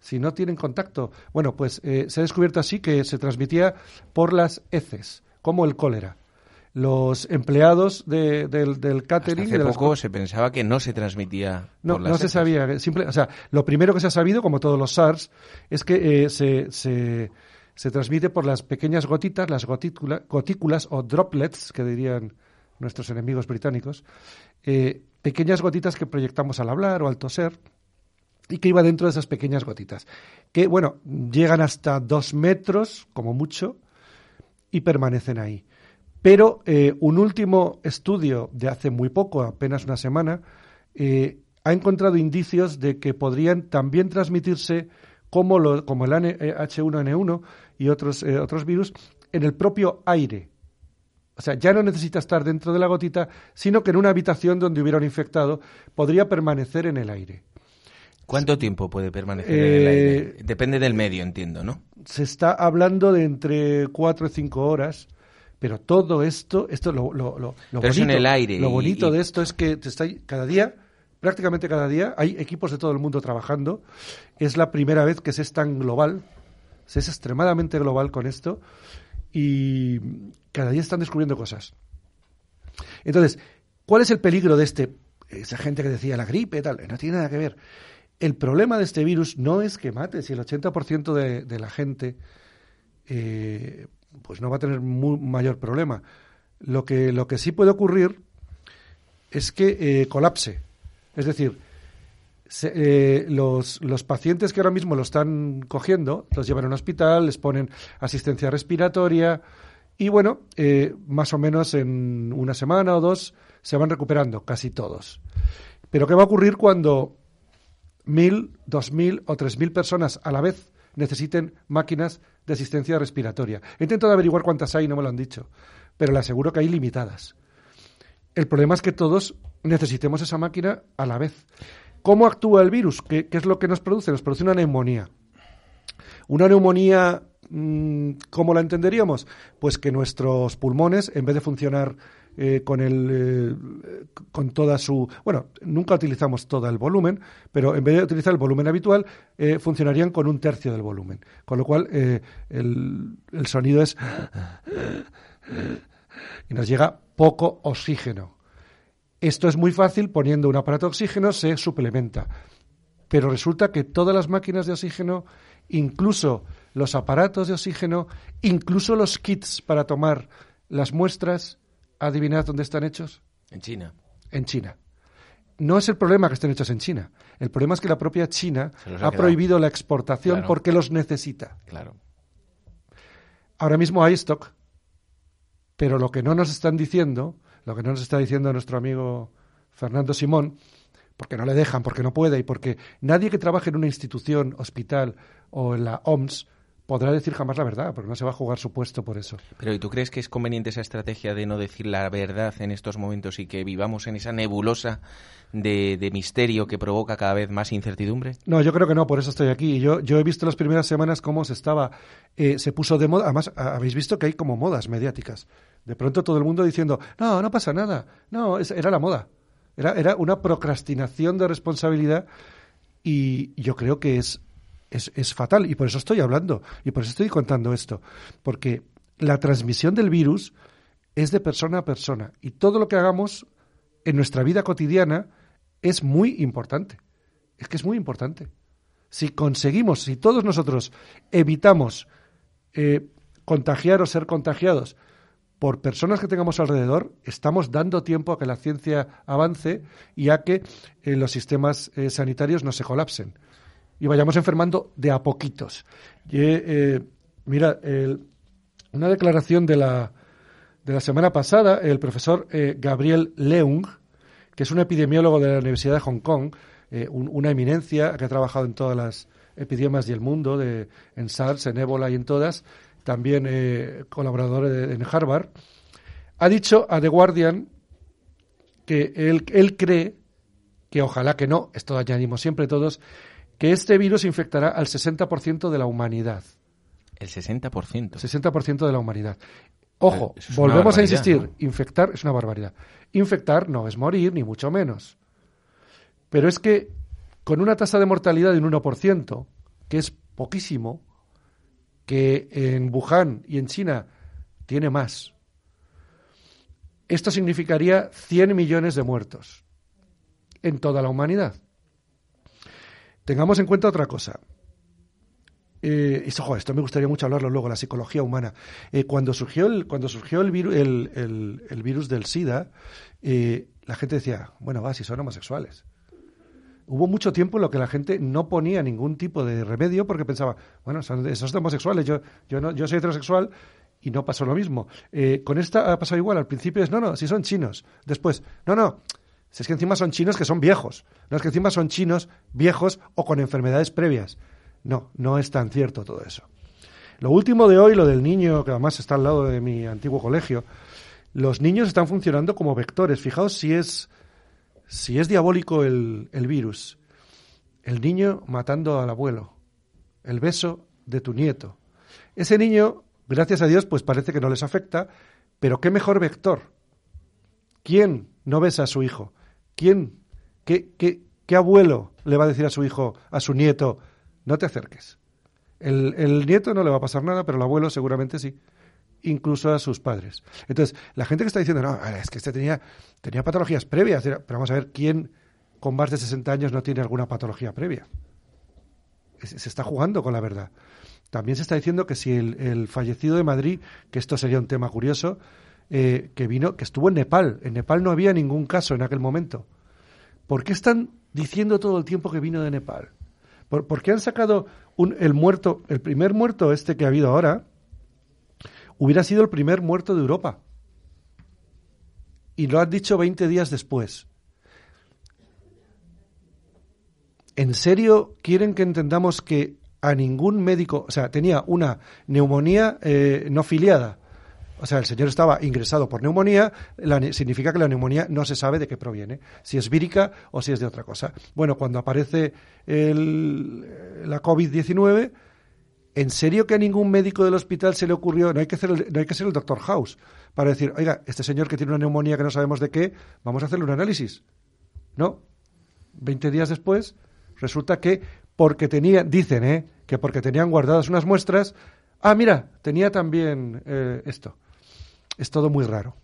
Si no tienen contacto. Bueno, pues eh, se ha descubierto así que se transmitía por las heces, como el cólera. Los empleados de- del, del Hasta catering... hace de las poco se pensaba que no se transmitía. no, por las no se sabía. que Simple, o sea, lo primero que se ha sabido, como todos los SARS, es que eh, se, se, se transmite por las pequeñas gotitas, las gotícula- gotículas o droplets, que dirían nuestros enemigos británicos, eh, pequeñas gotitas que proyectamos al hablar o al toser y que iba dentro de esas pequeñas gotitas, que, bueno, llegan hasta dos metros, como mucho, y permanecen ahí. Pero eh, un último estudio de hace muy poco, apenas una semana, eh, ha encontrado indicios de que podrían también transmitirse como, lo- como el N- eh, H1N1 y otros, eh, otros virus en el propio aire. O sea, ya no necesita estar dentro de la gotita, sino que en una habitación donde hubiera un infectado podría permanecer en el aire. ¿Cuánto tiempo puede permanecer en el Eh, aire? Depende del medio, entiendo, ¿no? se está hablando de entre cuatro y cinco horas, pero todo esto, esto lo, lo, lo, lo bonito, en el aire lo y- bonito y- de esto es que te está cada día, prácticamente cada día, hay equipos de todo el mundo trabajando. Es la primera vez que se es tan global, se es extremadamente global con esto y cada día están descubriendo cosas. Entonces, ¿cuál es el peligro de este? Esa gente que decía la gripe, tal, no tiene nada que ver. El problema de este virus no es que mate, si el 80% de, de la gente eh, pues no va a tener mu- mayor problema. Lo que, lo que sí puede ocurrir es que eh, colapse. Es decir, se- eh, los, los pacientes que ahora mismo lo están cogiendo, los llevan a un hospital, les ponen asistencia respiratoria y bueno, eh, más o menos en una semana o dos se van recuperando, casi todos. Pero ¿qué va a ocurrir cuando mil, dos mil o tres mil personas a la vez necesiten máquinas de asistencia respiratoria? He intentado averiguar cuántas hay, no me lo han dicho, pero le aseguro que hay limitadas. El problema es que todos necesitemos esa máquina a la vez. ¿Cómo actúa el virus? ¿Qué, qué es lo que nos produce? Nos produce una neumonía. Una neumonía, mm, ¿cómo la entenderíamos? Pues que nuestros pulmones, en vez de funcionar eh, con el, eh, con toda su, bueno, nunca utilizamos todo el volumen, pero en vez de utilizar el volumen habitual, eh, funcionarían con un tercio del volumen, con lo cual el, el sonido es y nos llega poco oxígeno. Esto es muy fácil, poniendo un aparato de oxígeno se suplementa. Pero resulta que todas las máquinas de oxígeno, incluso los aparatos de oxígeno, incluso los kits para tomar las muestras, adivinad dónde están hechos? En China. En China. No es el problema que estén hechos en China. El problema es que la propia China ha prohibido la exportación Claro. porque los necesita. Claro. Ahora mismo hay stock, pero lo que no nos están diciendo, lo que no nos está diciendo nuestro amigo Fernando Simón, porque no le dejan, porque no puede y porque nadie que trabaje en una institución, hospital o en la OMS podrá decir jamás la verdad, porque no se va a jugar su puesto por eso. Pero ¿y tú crees que es conveniente esa estrategia de no decir la verdad en estos momentos y que vivamos en esa nebulosa de, de misterio que provoca cada vez más incertidumbre? No, yo creo que no, por eso estoy aquí. Yo, yo he visto las primeras semanas cómo se estaba, eh, se puso de moda. Además, habéis visto que hay como modas mediáticas. De pronto todo el mundo diciendo, no, no pasa nada. No, es- era la moda. Era, era una procrastinación de responsabilidad y yo creo que es, es, es fatal. Y por eso estoy hablando. Y por eso estoy contando esto. Porque la transmisión del virus es de persona a persona. Y todo lo que hagamos en nuestra vida cotidiana es muy importante. Es que es muy importante. Si conseguimos, si todos nosotros evitamos eh, contagiar o ser contagiados por personas que tengamos alrededor, estamos dando tiempo a que la ciencia avance y a que eh, los sistemas eh, sanitarios no se colapsen y vayamos enfermando de a poquitos. Y, eh, mira, el- una declaración de la, de la semana pasada, el profesor eh, Gabriel Leung, que es un epidemiólogo de la Universidad de Hong Kong, eh, un- una eminencia que ha trabajado en todas las epidemias del mundo, de, en SARS, en ébola y en todas, también colaborador de- en Harvard, ha dicho a The Guardian que él, él cree que ojalá que no, esto añadimos siempre todos, que este virus infectará al 60% de la humanidad. El 60%. 60% de la humanidad. Ojo, es volvemos a insistir, ¿no? infectar es una barbaridad. Infectar no es morir, ni mucho menos. Pero es que con una tasa de mortalidad de un 1%, que es poquísimo, que en Wuhan y en China tiene más, esto significaría 100 millones de muertos en toda la humanidad. Tengamos en cuenta otra cosa. Eh, esto, me gustaría mucho hablarlo luego, la psicología humana. Eh, cuando surgió el, cuando surgió el, viru- el, virus del SIDA, eh, la gente decía, bueno, va, si son homosexuales. Hubo mucho tiempo en lo que la gente no ponía ningún tipo de remedio porque pensaba, bueno, son, esos homosexuales, yo, yo, no, yo soy heterosexual y no pasó lo mismo. Con esta ha pasado igual, al principio es, no, no, si son chinos. Después, no, no, si es que encima son chinos que son viejos. No es que encima son chinos viejos o con enfermedades previas. No, no es tan cierto todo eso. Lo último de hoy, lo del niño, que además está al lado de mi antiguo colegio, los niños están funcionando como vectores. Fijaos si es, si es diabólico el, el virus. El niño matando al abuelo. El beso de tu nieto. Ese niño, gracias a Dios, pues parece que no les afecta, pero qué mejor vector. ¿Quién no besa a su hijo? ¿Quién? ¿Qué, qué, qué abuelo le va a decir a su hijo, a su nieto, no te acerques? El, nieto no le va a pasar nada, pero el abuelo seguramente sí. Incluso a sus padres. Entonces, la gente que está diciendo, no, es que este tenía, tenía patologías previas, pero vamos a ver quién con más de 60 años no tiene alguna patología previa. Se está jugando con la verdad. También se está diciendo que si el fallecido de Madrid, que esto sería un tema curioso, eh, que vino, que estuvo en Nepal. En Nepal no había ningún caso en aquel momento. ¿Por qué están diciendo todo el tiempo que vino de Nepal? ¿Por, por qué han sacado un- el muerto, el primer muerto este que ha habido ahora? Hubiera sido el primer muerto de Europa. Y lo han dicho 20 días después. ¿En serio quieren que entendamos que a ningún médico, o sea, tenía una neumonía eh, no filiada? O sea, el señor estaba ingresado por neumonía, significa que la neumonía no se sabe de qué proviene, si es vírica o si es de otra cosa. Bueno, cuando aparece el- la COVID-19, ¿en serio que a ningún médico del hospital se le ocurrió, no hay, que hacer el- no hay que ser el doctor House, para decir, oiga, este señor que tiene una neumonía que no sabemos de qué, vamos a hacerle un análisis? No. Veinte días después, resulta que porque tenían, dicen, ¿eh? que porque tenían guardadas unas muestras, ah, mira, tenía también eh, esto. Es todo muy raro.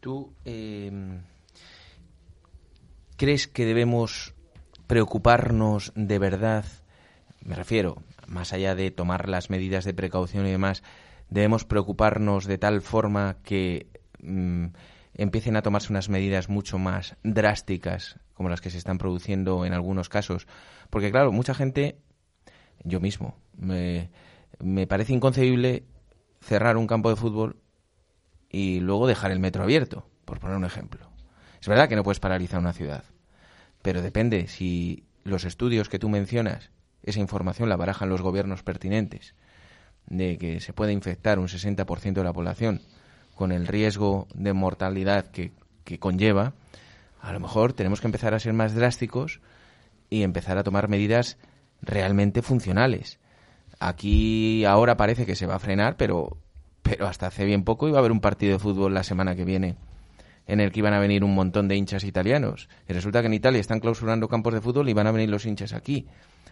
¿Tú eh, crees que debemos preocuparnos de verdad? Me refiero, más allá de tomar las medidas de precaución y demás, debemos preocuparnos de tal forma que mm, empiecen a tomarse unas medidas mucho más drásticas, como las que se están produciendo en algunos casos. Porque claro, mucha gente, yo mismo, me, me parece inconcebible cerrar un campo de fútbol y luego dejar el metro abierto, por poner un ejemplo. Es verdad que no puedes paralizar una ciudad, pero depende si los estudios que tú mencionas, esa información la barajan los gobiernos pertinentes, de que se puede infectar un 60% de la población con el riesgo de mortalidad que, que conlleva, a lo mejor tenemos que empezar a ser más drásticos y empezar a tomar medidas realmente funcionales. Aquí ahora parece que se va a frenar, pero, pero hasta hace bien poco iba a haber un partido de fútbol la semana que viene en el que iban a venir un montón de hinchas italianos. Y resulta que en Italia están clausurando campos de fútbol y van a venir los hinchas aquí.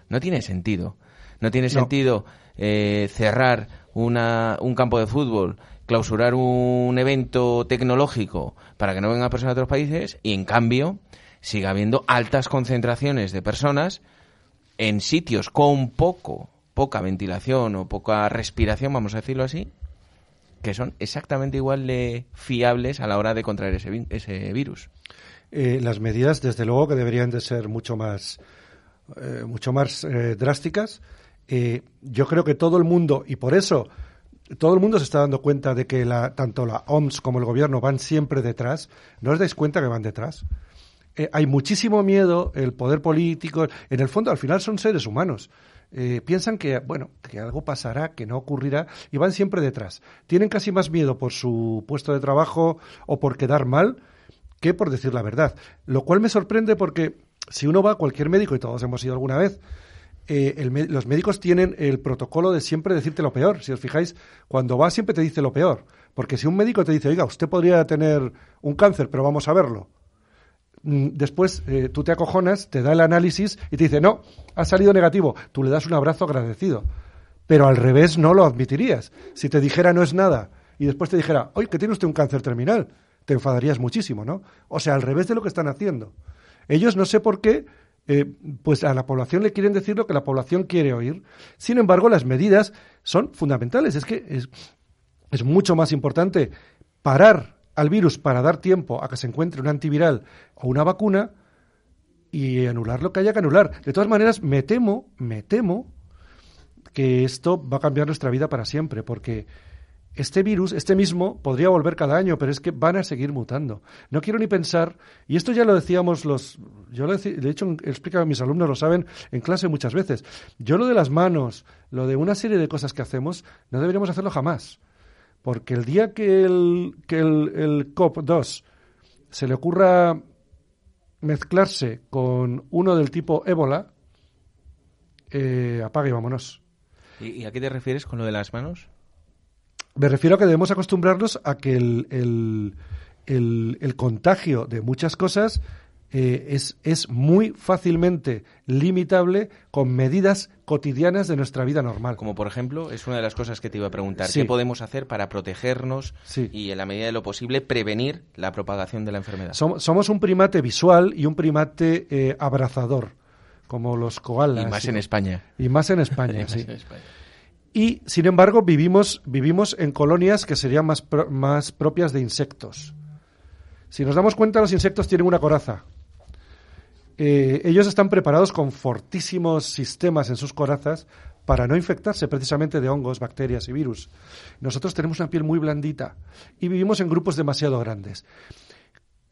No tiene sentido. No tiene sentido eh, cerrar una, un campo de fútbol, clausurar un evento tecnológico para que no vengan personas de otros países y en cambio siga habiendo altas concentraciones de personas en sitios con poco, poca ventilación o poca respiración, vamos a decirlo así, que son exactamente igual de fiables a la hora de contraer ese, ese virus. Eh, las medidas, desde luego, que deberían de ser mucho más, eh, mucho más eh, drásticas. Eh, yo creo que todo el mundo, y por eso todo el mundo se está dando cuenta de que la, tanto la OMS como el gobierno van siempre detrás. ¿No os dais cuenta que van detrás? Hay muchísimo miedo, el poder político, en el fondo al final son seres humanos. Eh, piensan que, bueno, que algo pasará, que no ocurrirá, y van siempre detrás. Tienen casi más miedo por su puesto de trabajo o por quedar mal que por decir la verdad. Lo cual me sorprende porque si uno va a cualquier médico, y todos hemos ido alguna vez, eh, los médicos tienen el protocolo de siempre decirte lo peor. Si os fijáis, cuando vas siempre te dice lo peor. Porque si un médico te dice, oiga, usted podría tener un cáncer, pero vamos a verlo. Mm, Después eh, tú te acojonas, te da el análisis y te dice, no, ha salido negativo. Tú le das un abrazo agradecido. Pero al revés no lo admitirías. Si te dijera no es nada y después te dijera, oye, que tiene usted un cáncer terminal, te enfadarías muchísimo, ¿no? O sea, al revés de lo que están haciendo. Ellos no sé por qué, eh, pues a la población le quieren decir lo que la población quiere oír. Sin embargo, las medidas son fundamentales. Es que es, es mucho más importante parar al virus para dar tiempo a que se encuentre un antiviral o una vacuna y anular lo que haya que anular. De todas maneras, me temo, me temo que esto va a cambiar nuestra vida para siempre, porque este virus, este mismo, podría volver cada año, pero es que van a seguir mutando. No quiero ni pensar, y esto ya lo decíamos los, yo lo deci- de hecho he explicado a mis alumnos, lo saben en clase muchas veces. Yo lo de las manos, lo de una serie de cosas que hacemos, no deberíamos hacerlo jamás. Porque el día que el, que el, el COP2 se le ocurra mezclarse con uno del tipo ébola, eh, apague y vámonos. ¿Y, a qué te refieres con lo de las manos? Me refiero a que debemos acostumbrarnos a que el, el, el- el contagio de muchas cosas eh, es, es muy fácilmente limitable con medidas cotidianas de nuestra vida normal. Como por ejemplo, es una de las cosas que te iba a preguntar. Sí. ¿Qué podemos hacer para protegernos Sí. y, en la medida de lo posible, prevenir la propagación de la enfermedad? Som- somos un primate visual y un primate eh, abrazador, como los koalas. y más en España. Y más en Y España, más sí. en España. Y, sin embargo, vivimos, vivimos en colonias que serían más, pro- más propias de insectos. Si nos damos cuenta, los insectos tienen una coraza. Eh, ellos están preparados con fortísimos sistemas en sus corazas para no infectarse precisamente de hongos, bacterias y virus. Nosotros tenemos una piel muy blandita y vivimos en grupos demasiado grandes.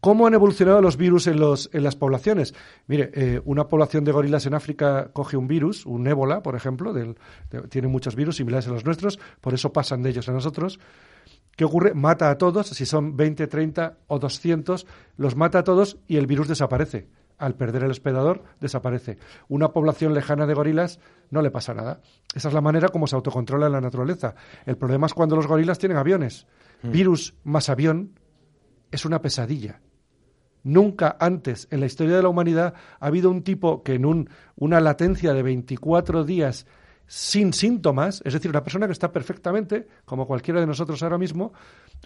¿Cómo han evolucionado los virus en, los, en las poblaciones? Mire, eh, una población de gorilas en África coge un virus, un ébola, por ejemplo, tiene muchos virus similares a los nuestros, por eso pasan de ellos a nosotros. ¿Qué ocurre? Mata a todos, si son 20, 30 o 200, los mata a todos y el virus desaparece. Al perder el hospedador, desaparece. Una población lejana de gorilas no le pasa nada. Esa es la manera como se autocontrola la naturaleza. El problema es cuando los gorilas tienen aviones. Virus más avión es una pesadilla. Nunca antes en la historia de la humanidad ha habido un tipo que en un, una latencia de 24 días sin síntomas, es decir, una persona que está perfectamente, como cualquiera de nosotros ahora mismo,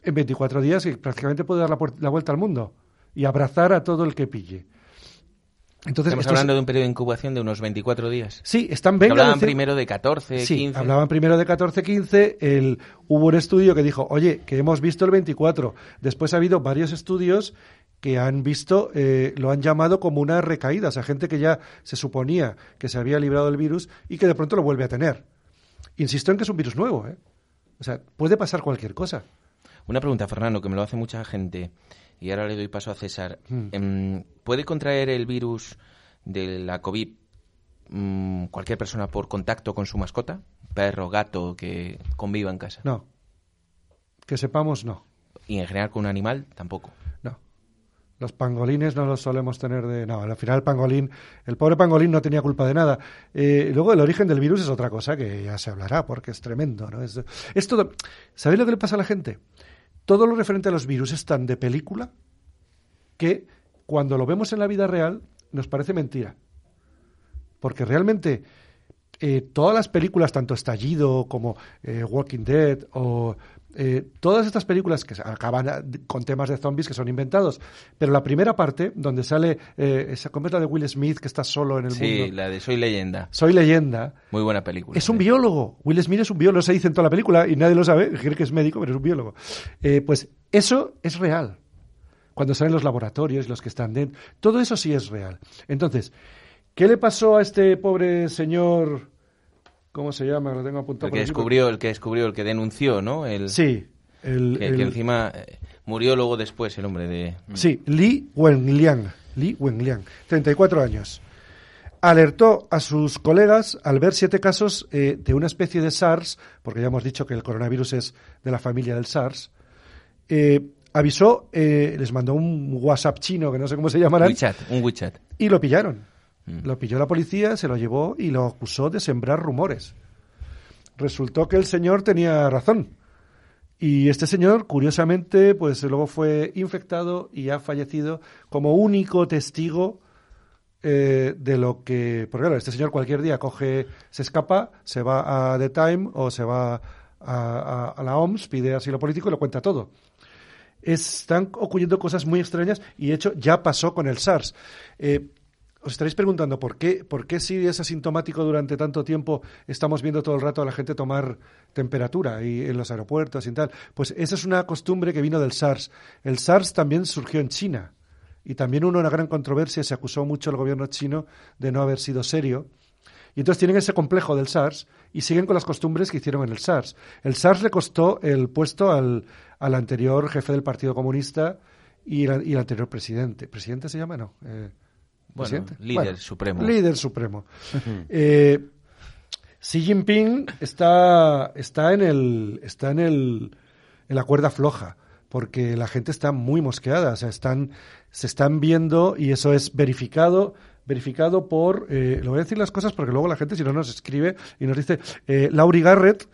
en 24 días y prácticamente puede dar la, la vuelta al mundo y abrazar a todo el que pille. Entonces, Estamos es- hablando de un periodo de incubación de unos 24 días. Sí, están Que venga a Hablaban decir- primero de 14, Sí, 15. hablaban primero de 14, 15. El, hubo un estudio que dijo, oye, que hemos visto el 24. Después ha habido varios estudios que han visto, eh, lo han llamado como una recaída. O sea, gente que ya se suponía que se había librado del virus y que de pronto lo vuelve a tener. Insisto en que es un virus nuevo, ¿eh? O sea, puede pasar cualquier cosa. Una pregunta, Fernando, que me lo hace mucha gente. Y ahora le doy paso a César. Hmm. Em, ¿Puede contraer el virus de la COVID mm, cualquier persona por contacto con su mascota? Perro, gato, que conviva en casa. No. Que sepamos, no. Y en general con un animal, tampoco. No. Los pangolines no los solemos tener de... No, al final el pangolín, el pobre pangolín no tenía culpa de nada. Eh, luego el origen del virus es otra cosa que ya se hablará porque es tremendo, ¿no? Es, es todo... ¿Sabéis lo que le pasa a la gente? Todo lo referente a los virus es tan de película que cuando lo vemos en la vida real nos parece mentira. Porque realmente eh, todas las películas, tanto Estallido como eh, Walking Dead o eh, todas estas películas que acaban con temas de zombies que son inventados, pero la primera parte, donde sale eh, esa ¿cómo es la de Will Smith que está solo en el Sí, mundo, la de Soy leyenda. soy leyenda, Muy buena película. es un sí. biólogo. Will Smith es un biólogo, se dice en toda la película y nadie lo sabe, cree que es médico, pero es un biólogo. Eh, pues eso es real. Cuando salen los laboratorios, los que están dentro, todo eso sí es real. Entonces, ¿qué le pasó a este pobre señor? ¿Cómo se llama? Lo tengo apuntado. El que descubrió, el que descubrió, el que denunció, ¿no? El, Sí. El, que, el- que encima eh, murió luego después el hombre de... Sí, Li Wenliang. Li Wenliang, 34 años. Alertó a sus colegas al ver siete casos eh, de una especie de SARS, porque ya hemos dicho que el coronavirus es de la familia del SARS. eh, avisó, eh, les mandó un WhatsApp chino, que no sé cómo se llamará, WeChat, un WeChat. y lo pillaron. Mm. Lo pilló la policía, se lo llevó y lo acusó de sembrar rumores. Resultó que el señor tenía razón. Y este señor, curiosamente, pues luego fue infectado y ha fallecido como único testigo eh, de lo que. Porque claro, este señor cualquier día coge, se escapa, se va a The Time o se va a, a- la OMS, pide asilo político y lo cuenta todo. Están ocurriendo cosas muy extrañas y de hecho ya pasó con el SARS. Eh, os estaréis preguntando por qué, por qué si es asintomático durante tanto tiempo estamos viendo todo el rato a la gente tomar temperatura y en los aeropuertos y tal. Pues esa es una costumbre que vino del SARS. El SARS también surgió en China y también hubo una gran controversia, se acusó mucho al gobierno chino de no haber sido serio. Y entonces tienen ese complejo del SARS y siguen con las costumbres que hicieron en el SARS. El SARS le costó el puesto al, al anterior jefe del Partido Comunista y, la- y el anterior presidente. ¿Presidente se llama? No. eh, Bueno, líder supremo. Líder supremo. Eh, Xi Jinping está, está, en, el, está en, el, en la cuerda floja porque la gente está muy mosqueada, o sea, están, se están viendo y eso es verificado verificado por, eh, lo voy a decir las cosas porque luego la gente si no nos escribe y nos dice, eh, Laurie Garrett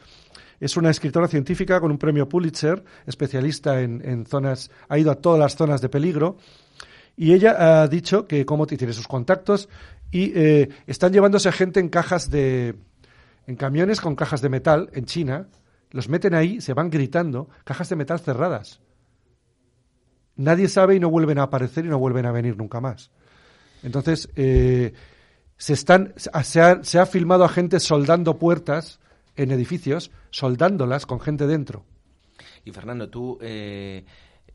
es una escritora científica con un premio Pulitzer, especialista en, en zonas, ha ido a todas las zonas de peligro y ella ha dicho que como tiene sus contactos y eh, están llevándose a gente en cajas de, en camiones con cajas de metal en China, los meten ahí, se van gritando, cajas de metal cerradas. Nadie sabe y no vuelven a aparecer y no vuelven a venir nunca más. Entonces, eh, se, están, se, ha, se ha filmado a gente soldando puertas en edificios, soldándolas con gente dentro. Y Fernando, tú, eh,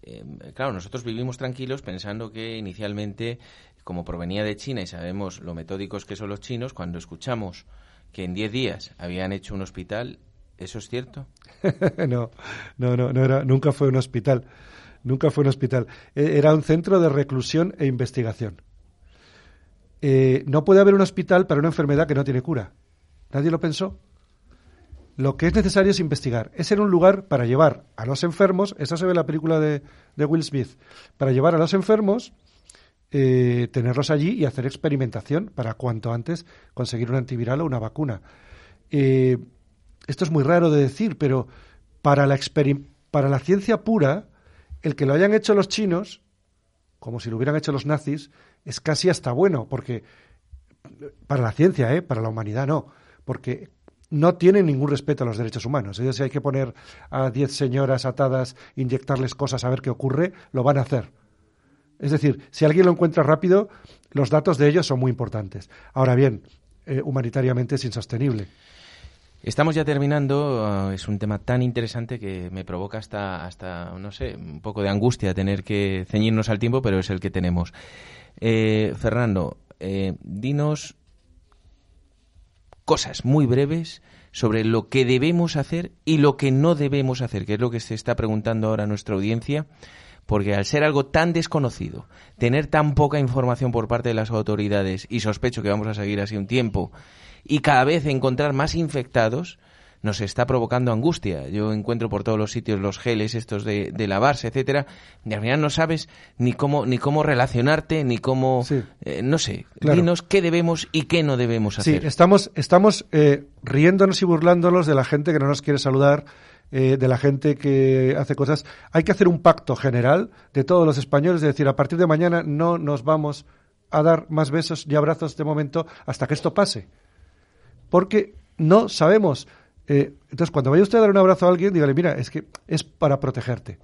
eh, claro, nosotros vivimos tranquilos pensando que inicialmente, como provenía de China y sabemos lo metódicos que son los chinos, cuando escuchamos que en 10 días habían hecho un hospital, ¿eso es cierto? no, no, no, no era, nunca fue un hospital. Nunca fue un hospital. Eh, Era un centro de reclusión e investigación. Eh, no puede haber un hospital para una enfermedad que no tiene cura. Nadie lo pensó. Lo que es necesario es investigar. Es en un lugar para llevar a los enfermos, eso se ve en la película de, de Will Smith, para llevar a los enfermos, eh, tenerlos allí y hacer experimentación para cuanto antes conseguir un antiviral o una vacuna. Eh, esto es muy raro de decir, pero para la, para la ciencia pura, el que lo hayan hecho los chinos, como si lo hubieran hecho los nazis, es casi hasta bueno, porque para la ciencia, ¿eh? para la humanidad no, porque no tienen ningún respeto a los derechos humanos. Ellos si hay que poner a 10 señoras atadas, inyectarles cosas a ver qué ocurre, lo van a hacer. Es decir, si alguien lo encuentra rápido, los datos de ellos son muy importantes. Ahora bien, eh, humanitariamente es insostenible. Estamos ya terminando. uh, es un tema tan interesante que me provoca hasta, hasta, no sé, un poco de angustia tener que ceñirnos al tiempo, pero es el que tenemos. Eh, Fernando, eh, dinos cosas muy breves sobre lo que debemos hacer y lo que no debemos hacer, que es lo que se está preguntando ahora nuestra audiencia, porque al ser algo tan desconocido, tener tan poca información por parte de las autoridades, y sospecho que vamos a seguir así un tiempo, y cada vez encontrar más infectados, nos está provocando angustia. Yo encuentro por todos los sitios los geles estos de, de lavarse, etcétera, y al final no sabes ni cómo ni cómo relacionarte, ni cómo Sí. eh, no sé. Claro. Dinos qué debemos y qué no debemos Sí, hacer. estamos, estamos eh, riéndonos y burlándonos de la gente que no nos quiere saludar, eh, de la gente que hace cosas. Hay que hacer un pacto general de todos los españoles, de decir, a partir de mañana no nos vamos a dar más besos ni abrazos de momento hasta que esto pase. Porque no sabemos. Eh, entonces, cuando vaya usted a dar un abrazo a alguien, dígale, mira, es que es para protegerte.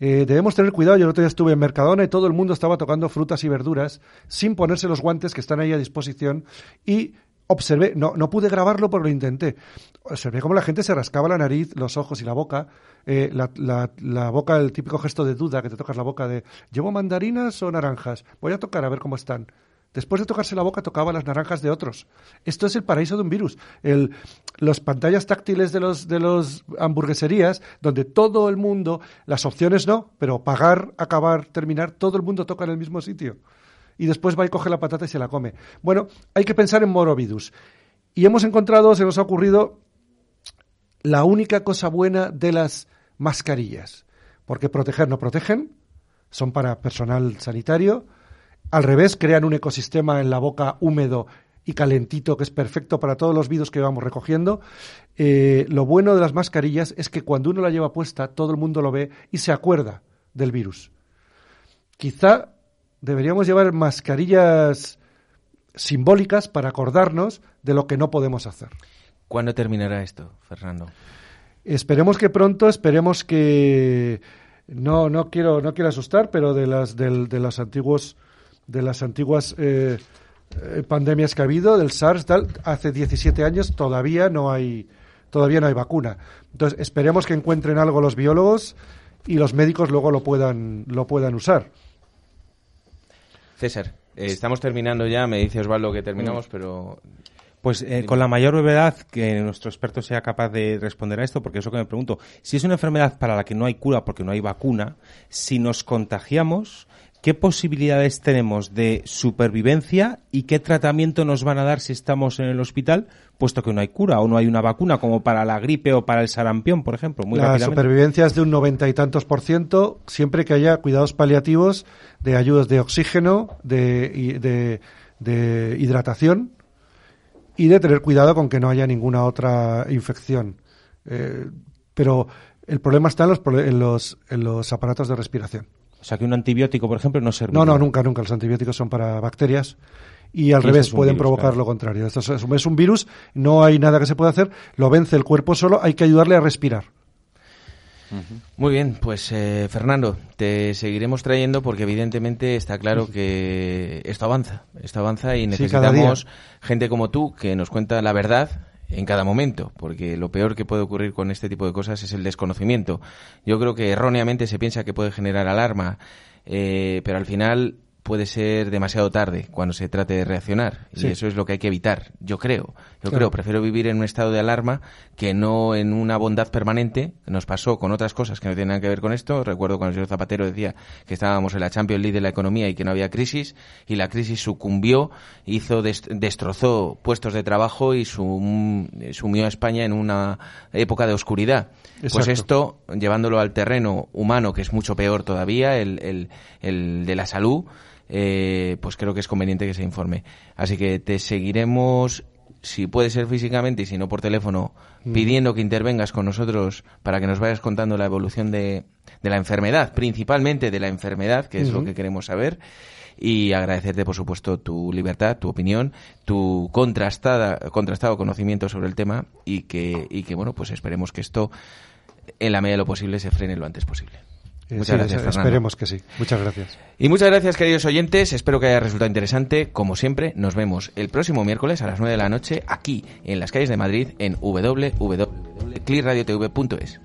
Eh, debemos tener cuidado. Yo el otro día estuve en Mercadona y todo el mundo estaba tocando frutas y verduras sin ponerse los guantes que están ahí a disposición y observé, no, no pude grabarlo, pero lo intenté. Observé cómo la gente se rascaba la nariz, los ojos y la boca. Eh, la- la boca, el típico gesto de duda que te tocas la boca de ¿llevo mandarinas o naranjas? Voy a tocar a ver cómo están. Después de tocarse la boca, tocaba las naranjas de otros. Esto es el paraíso de un virus. El, los pantallas táctiles de los, de los hamburgueserías, donde todo el mundo, las opciones no, pero pagar, acabar, terminar, todo el mundo toca en el mismo sitio. Y después va y coge la patata y se la come. Bueno, hay que pensar en morovidus. Y hemos encontrado, se nos ha ocurrido, la única cosa buena de las mascarillas. porque proteger no protegen, son para personal sanitario. Al revés, crean un ecosistema en la boca húmedo y calentito que es perfecto para todos los virus que vamos recogiendo. Eh, lo bueno de las mascarillas es que cuando uno la lleva puesta, todo el mundo lo ve y se acuerda del virus. Quizá deberíamos llevar mascarillas simbólicas para acordarnos de lo que no podemos hacer. ¿Cuándo terminará esto, Fernando? Esperemos que pronto, esperemos que no no quiero no quiero asustar, pero de las del, de los antiguos de las antiguas eh, eh, pandemias que ha habido del SARS tal, hace 17 años todavía no hay todavía no hay vacuna. Entonces, esperemos que encuentren algo los biólogos y los médicos luego lo puedan lo puedan usar. César, eh, estamos terminando ya, me dice Osvaldo que terminamos, pero Pues eh, con la mayor brevedad que nuestro experto sea capaz de responder a esto, porque eso que me pregunto, si es una enfermedad para la que no hay cura porque no hay vacuna, si nos contagiamos, ¿qué posibilidades tenemos de supervivencia y qué tratamiento nos van a dar si estamos en el hospital, puesto que no hay cura o no hay una vacuna, como para la gripe o para el sarampión, por ejemplo? Muy la supervivencia es de un noventa y tantos por ciento, siempre que haya cuidados paliativos de ayudas de oxígeno, de, de- de hidratación y de tener cuidado con que no haya ninguna otra infección. Eh, pero el problema está en los, en los, en los aparatos de respiración. O sea, que un antibiótico, por ejemplo, no sirve. No, no, nunca, nunca. Los antibióticos son para bacterias y al revés pueden virus, provocar claro. lo contrario. Esto es, es un virus, no hay nada que se pueda hacer, lo vence el cuerpo solo, hay que ayudarle a respirar. Muy bien, pues eh, Fernando, te seguiremos trayendo porque evidentemente está claro que esto avanza, esto avanza y Sí, necesitamos gente como tú que nos cuenta la verdad en cada momento, porque lo peor que puede ocurrir con este tipo de cosas es el desconocimiento. Yo creo que erróneamente se piensa que puede generar alarma, eh, pero al final puede ser demasiado tarde cuando se trate de reaccionar Sí. y eso es lo que hay que evitar yo creo. Yo Claro. creo prefiero vivir en un estado de alarma que no en una bondad permanente. Nos pasó con otras cosas que no tienen nada que ver con esto. Recuerdo cuando el señor Zapatero decía que estábamos en la Champions League de la economía y que no había crisis y la crisis sucumbió hizo dest- destrozó puestos de trabajo y sum- sumió a España en una época de oscuridad. Pues esto llevándolo al terreno humano que es mucho peor todavía el, el- el de la salud eh, pues creo que es conveniente que se informe. Así que te seguiremos, si puede ser físicamente y si no por teléfono, pidiendo que intervengas con nosotros para que nos vayas contando la evolución de, de la enfermedad, principalmente de la enfermedad, que es lo que queremos saber. Y agradecerte, por supuesto, tu libertad, tu opinión, tu contrastada, contrastado conocimiento sobre el tema y que, y que, bueno, pues esperemos que esto, en la medida de lo posible, se frene lo antes posible. Eh, Muchas sí, gracias, Fernando. esperemos que sí. Muchas gracias. Y muchas gracias, queridos oyentes. Espero que haya resultado interesante. Como siempre, nos vemos el próximo miércoles a las 9 de la noche aquí en las calles de Madrid en www.cliradiotv.es.